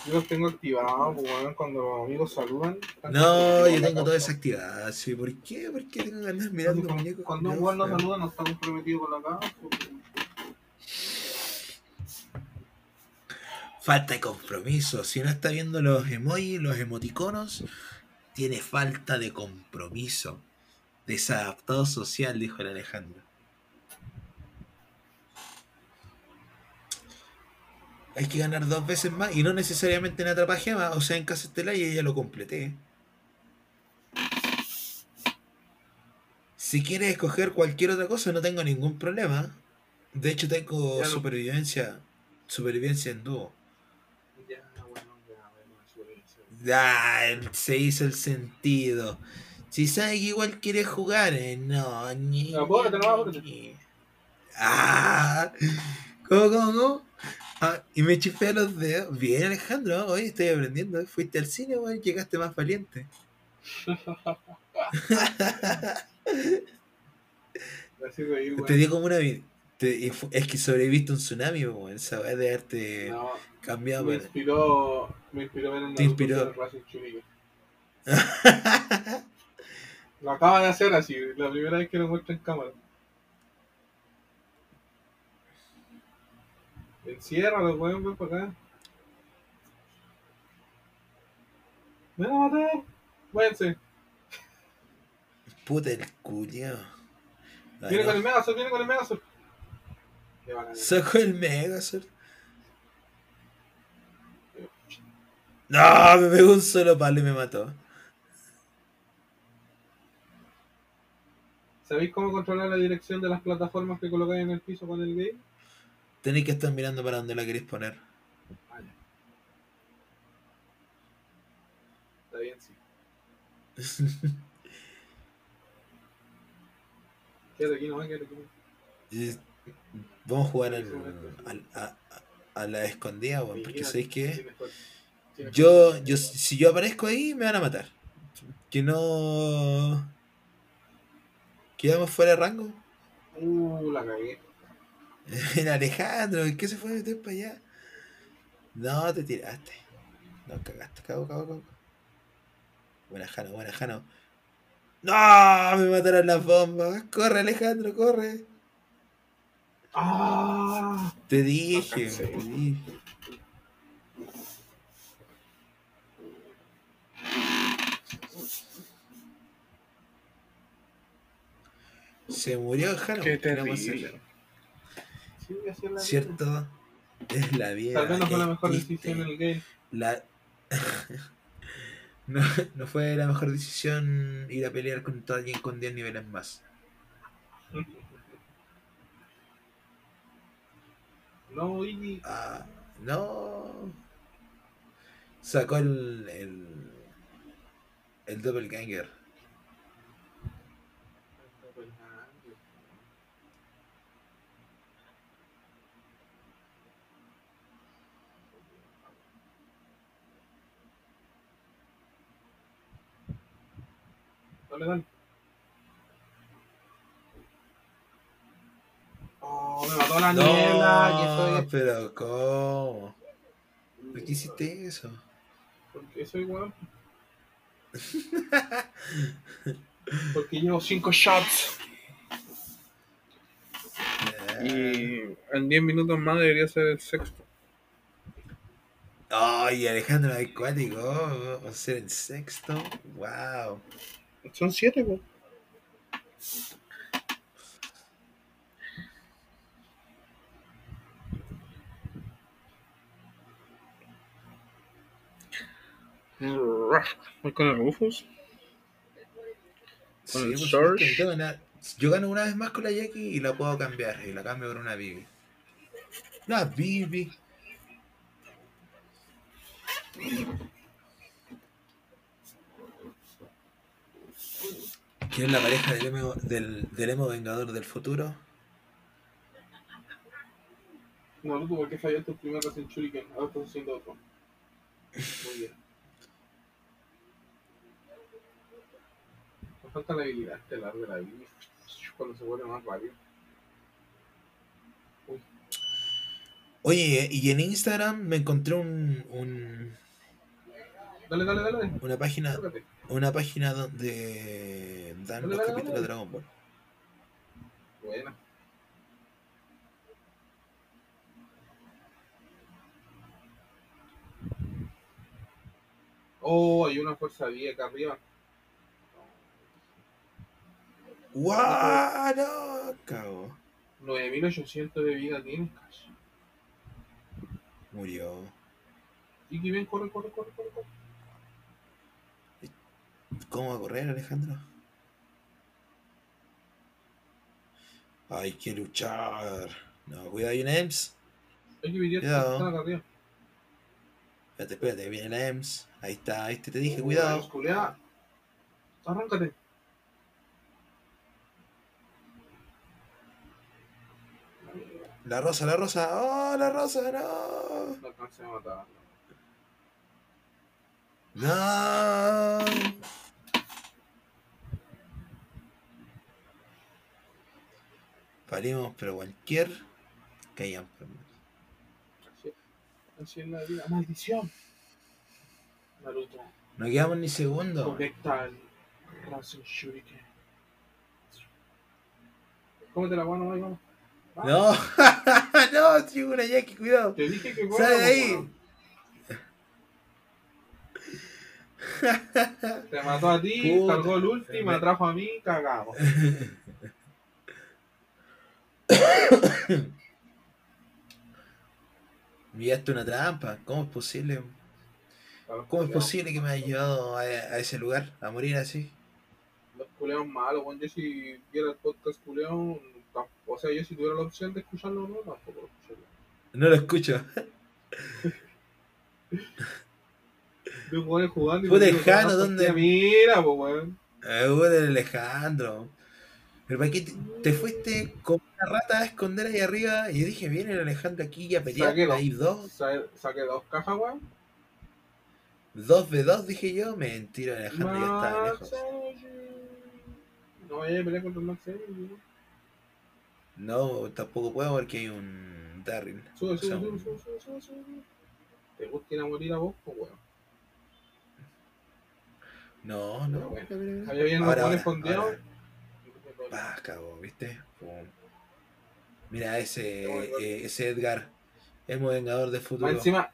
Yo los tengo activados, pues, weón, cuando los amigos saludan. No, yo tengo todo desactivado. Sí, ¿por qué? ¿Por qué tengo que andar mirando Cuando, muñecos? cuando un weón no saluda, no está comprometido con la causa. pues. Falta de compromiso. Si no está viendo los emojis, los emoticonos, tiene falta de compromiso. Desadaptado social, dijo el Alejandro. Hay que ganar dos veces más y no necesariamente en Atrapagema, o sea, en Casa Estelar y ya lo completé. Si quieres escoger cualquier otra cosa, no tengo ningún problema. De hecho, tengo Ya supervivencia, supervivencia en dúo. Ya, bueno, ya, bueno, es. Ah, se hizo el sentido. Si sabe que igual quiere jugar, eh, no. Ni, apúrate. ni- Ah, ¿cómo, cómo, cómo? Ah, y me chispea los dedos. Bien, Alejandro, hoy estoy aprendiendo. Fuiste al cine, weón, llegaste más valiente. <laughs> Te dio como una. te- es que sobreviviste un tsunami, weón. Esa weá de haberte No, cambiado. me para- inspiró, me inspiró ver un Te inspiró. de. <laughs> Lo acaba de hacer así, la primera vez que lo muestra en cámara. Enciérralo, weón, ven para acá. Me van a matar. Váyanse. Puta el. Ay, Viene con el Megazord, viene con el Megazord. Sacó el Megazord. No, me pegó un solo palo y me mató. ¿Sabéis cómo controlar la dirección de las plataformas que colocáis en el piso con el game? Tenéis que estar mirando para donde la queréis poner. Ah, ya. Está bien, sí. <laughs> Quédate aquí nomás, quédate aquí. Vamos a jugar al- al- a, la escondida, porque sabéis que yo, yo, si yo aparezco ahí, me van a matar. Que no. Quedamos fuera de rango. Uh, la cagué. <laughs> El Alejandro, ¿qué se fue a meter para allá? No, te tiraste. No, cagaste, cago, cago, cago. Buena Jano, buena Jano. ¡No! Me mataron las bombas. Corre, Alejandro, corre. ¡Ah! Te dije, Alcancé. te dije. Se murió Jano. Qué terrible. Sí, la vida. ¿Cierto? Es la vida. Tal vez no fue la mejor triste. decisión en el game. La... <laughs> no, no fue la mejor decisión ir a pelear contra alguien con 10 niveles más. No, Iggy. Ah, no. Sacó el. el. el doppelganger. Dale, dale. Oh, me mató la niebla. Soy. pero ¿cómo? ¿Por qué hiciste eso? Porque soy weón. <laughs> Porque llevo 5 shots. Y en 10 minutos más debería ser el sexto. Ay, Alejandro Acuático, va a ser el sexto. Wow. Son 7, pues. Voy con el Rufus. Con el supuesto, gana- Yo gano una vez más con la Jackie y la puedo cambiar. Y la cambio por una Bibi. Una Bibi. ¿Quién es la pareja del emo, del, del emo vengador del futuro? No, tú, ¿por qué fallaste el primer Resident Shuriken? Ahora estás haciendo otro. Muy bien. Me falta la habilidad estelar de la Bibi. Cuando se vuelve más rápido. Oye, y en Instagram me encontré un, un- Dale, dale, dale. una página Tócate. Una página donde dan los capítulos de. Dragon Ball. Buena. Oh, hay una fuerza 10 acá arriba. ¡Guau! No, cago. 9800 de vida tienes, casi. Murió. Iki, ven, corre, corre, corre, corre. corre. ¿Cómo va a correr, Alejandro? Hay que luchar. No, cuidado, hay una EMS. Hay que Cuidado. Espérate, espérate, viene la EMS. Ahí está, este te dije, Oh, cuidado. Arráncate. La rosa, la rosa. ¡Oh, la rosa! ¡No! No alcancé a matar. ¡No! Parimos, pero cualquier. Caían. Así. Así es la vida. ¡Maldición! Naruto. No quedamos ni segundo. Conecta Rasen Shuriken. Cómete la mano, vamos. No, <laughs> no, una Jackie, cuidado. Te dije que Sale de ahí. <laughs> Te mató a ti, Puta. cargó el último, atrajo a mí, cagamos. <laughs> <coughs> Enviaste una trampa. ¿Cómo es posible? ¿Cómo es posible que me haya llevado a, a ese lugar a morir así? Los culeos malos, weón. Yo si viera el podcast o sea, yo si tuviera la opción de escucharlo, no, tampoco lo escucharía. No lo escucho. Veo jugadores jugando y Fue lejano, "Ah, ¿dónde?" hostia, Mira, pues, weón. Eh, Alejandro. Pero ¿para qué te, te fuiste como una rata a esconder ahí arriba? Y yo dije, viene el Alejandro aquí y a pelear. Sáquelo. Hay dos, Sa- Saqué dos cajas, weón. dos de dos, dije yo. Mentira, Alejandro ya Max lejos. No vaya a pelear contra el Max. No, tampoco puedo porque hay un Darryl. Sube, sube, sube, sube, sube. ¿Te gusta ir a morir a vos, pues, weón? No, no. Ahí había buenos ahora, escondidos. Ah, cago, ¿viste? Pum. Mira ese, eh, ese Edgar. Emo Vengador de futuro. Más encima,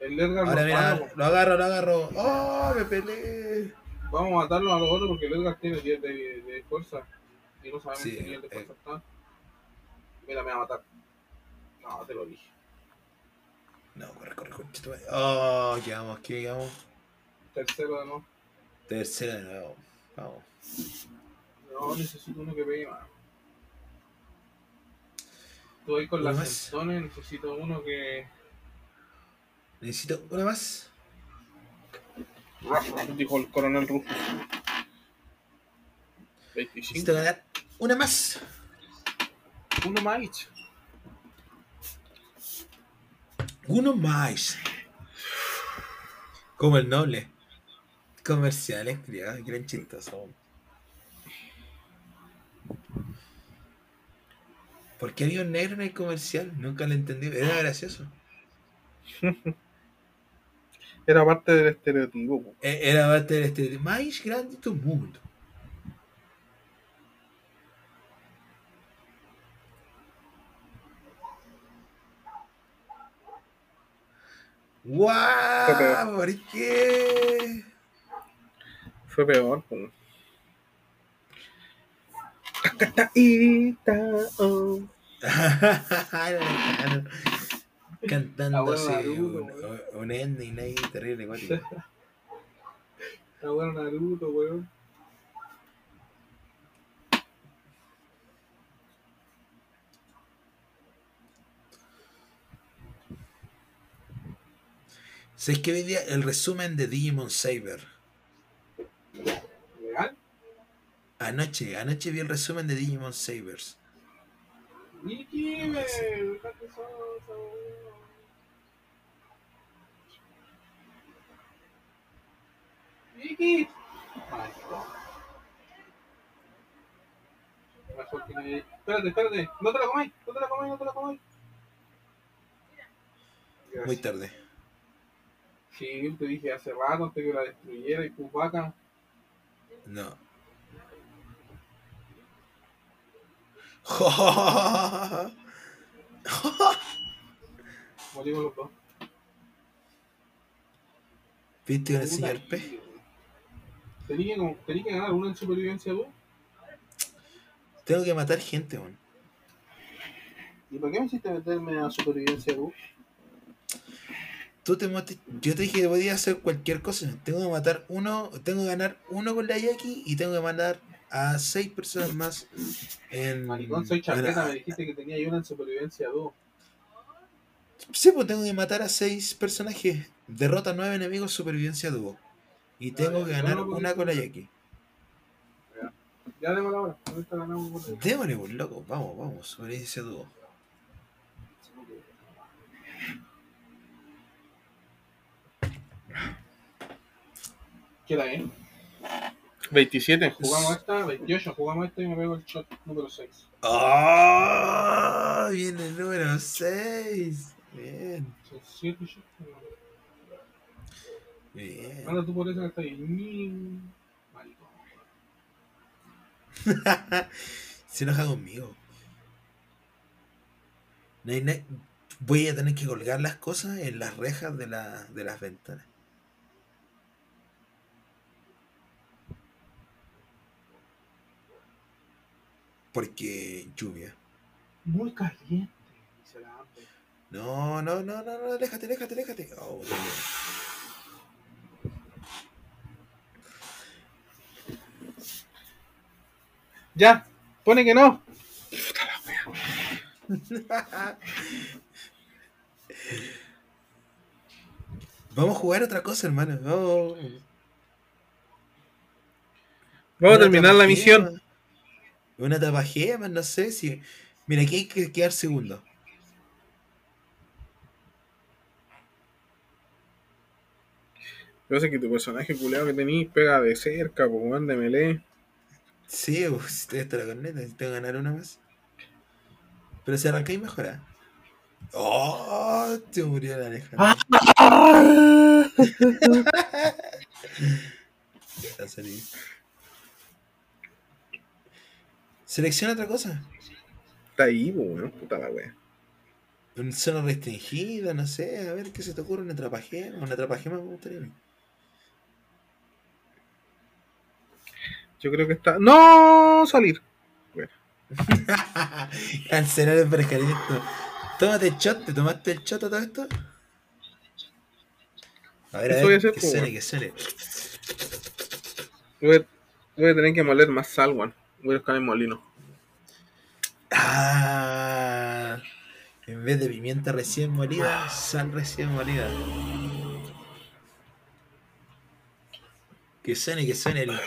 el Edgar Ahora mira, lo agarro, lo agarro. ¡Oh, me peleé! Vamos a matarlo a los otros porque el Edgar tiene 10 de, de fuerza. Y no sabemos Sí, qué nivel de eh. fuerza está. Mira, me va a matar. No, te lo dije. No, corre, corre, corre. Oh, quedamos, ¿qué quedamos? Tercero de nuevo. Tercera de nuevo. Vamos. No, necesito uno que pegue más. Estoy con ¿Uno las más? sentones, necesito uno que. Necesito una más. Dijo el coronel Rufus. Necesito 25. ganar una más. Uno más. Uno más. Como el noble. Comerciales, criados, que eran ¿Por qué había un negro en el comercial? Nunca lo entendí. Era gracioso. <laughs> Era parte del estereotipo. po. E- Era parte del estereotipo más grande del mundo. ¡Guau! peor. ¿Por qué? Fue peor. po. Oh. <laughs> Naruto, un, un ending ahí terrible cuático. Está bueno Naruto, weón. ¿Sabes qué vi día? El resumen de Digimon Saber. Anoche, anoche vi el resumen de Digimon Sabers. Niki. Mejor que nadie- Espérate, espérate. No te la comáis, no te la comáis, no te la comáis. Muy tarde. Sí, te dije hace rato antes que la destruyera y pues vaca. No. Morimos los dos. ¿Viste con el señor P? Tenía que, tenía que ganar una en supervivencia tú. Tengo que matar gente, weón. ¿Y por qué me hiciste meterme a supervivencia tú? Tú te Yo te dije que podía hacer cualquier cosa. Tengo que matar uno, tengo que ganar uno con la Yaki y tengo que mandar a seis personas más en. Maricón, soy chaqueta, en- me dijiste que tenía yo una en supervivencia 2. Sí, pues tengo que matar a seis personajes. Derrota a nueve enemigos, supervivencia dúo. Y tengo ya, que ganar no una con la hacer. Yaki. Ya démosla la hora. Démosle, pues, loco. Vamos, vamos. Supervivencia dúo. ¿Qué hora es? 27, jugamos esta, 28, jugamos esta y me pego el shot número 6. ¡Oh! Viene el número 6. Bien, Son 7 shots. bien. Anda tú por eso que está ahí. <laughs> Se enoja conmigo. No hay Voy a tener que colgar las cosas en las rejas de, la, de las ventanas. Porque lluvia. Muy caliente. La. No, no, no, no, no, aléjate, aléjate, aléjate. Oh. Ya, pone que no. <laughs> Vamos a jugar otra cosa, hermano. Vamos, Vamos a terminar la misión. Una tapagema, no sé si. Mira, aquí hay que quedar segundo. Yo sé que tu personaje culeado que tenís pega de cerca, pues weón, de melee. Sí, pues, estoy hasta la corneta, necesito ganar una más. Pero si arrancáis mejora. ¡Oh! Te murió la Alejandra. <laughs> Selecciona otra cosa. Está ahí, weón, puta la wea. Una zona restringida, no sé. A ver qué se te ocurre. Una trapagema. Una trapagema me gustaría. Yo creo que está. ¡No! Salir. Cancelar <laughs> el prescarimiento. Tómate el shot. ¿Te tomaste el shot a todo esto? A ver, a Eso voy a ver, hacer, que que. Voy a, voy a tener que moler más sal, weón. Voy a buscar el molino. Ah, en vez de pimienta recién molida, sal recién molida. Que suene, que suene el.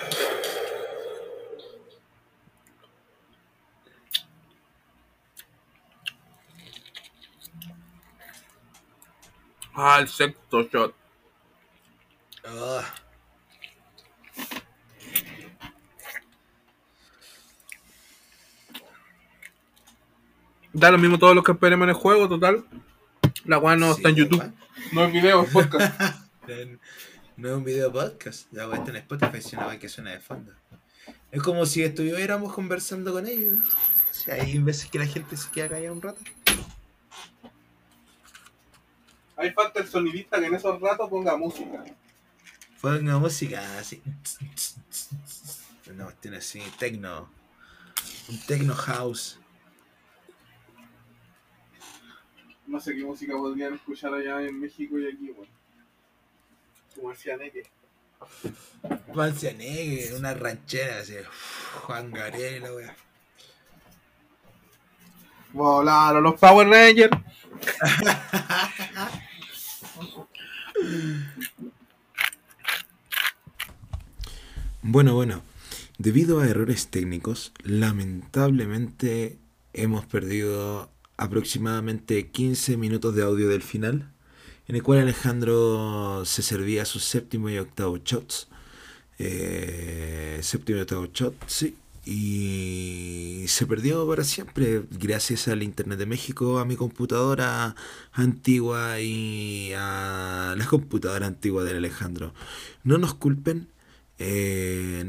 Ah, el sexto shot. Ah, Da lo mismo todos los que esperemos en el juego, total. La weá no sí, está en YouTube. No es video, es podcast. <laughs> No es un video podcast, ya voy a estar en Spotify si no que suena de fondo. Es como si estuviéramos conversando con ellos. O sea, hay veces que la gente se queda callada un rato. Ahí falta el sonidista que en esos ratos ponga música. Ponga música así. Una cuestión así, tecno. Un tecno house. No sé qué música podrían escuchar allá en México y aquí, weón. Como. Juan Cianegue, una ranchera así. Juan Gabriel la. Volaron los Power Rangers. <laughs> Bueno, bueno, debido a errores técnicos, lamentablemente hemos perdido aproximadamente 15 minutos de audio del final, en el cual Alejandro se servía sus séptimo y octavo shots. Eh, séptimo y octavo shot, sí. Y se perdió para siempre gracias al Internet de México, a mi computadora antigua y a la computadora antigua del Alejandro. No nos culpen, eh,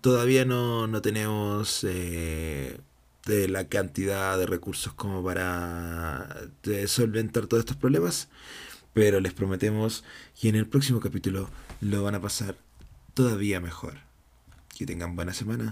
todavía no, no tenemos eh, de la cantidad de recursos como para eh, solventar todos estos problemas, pero les prometemos que en el próximo capítulo lo van a pasar todavía mejor. Que tengan buena semana.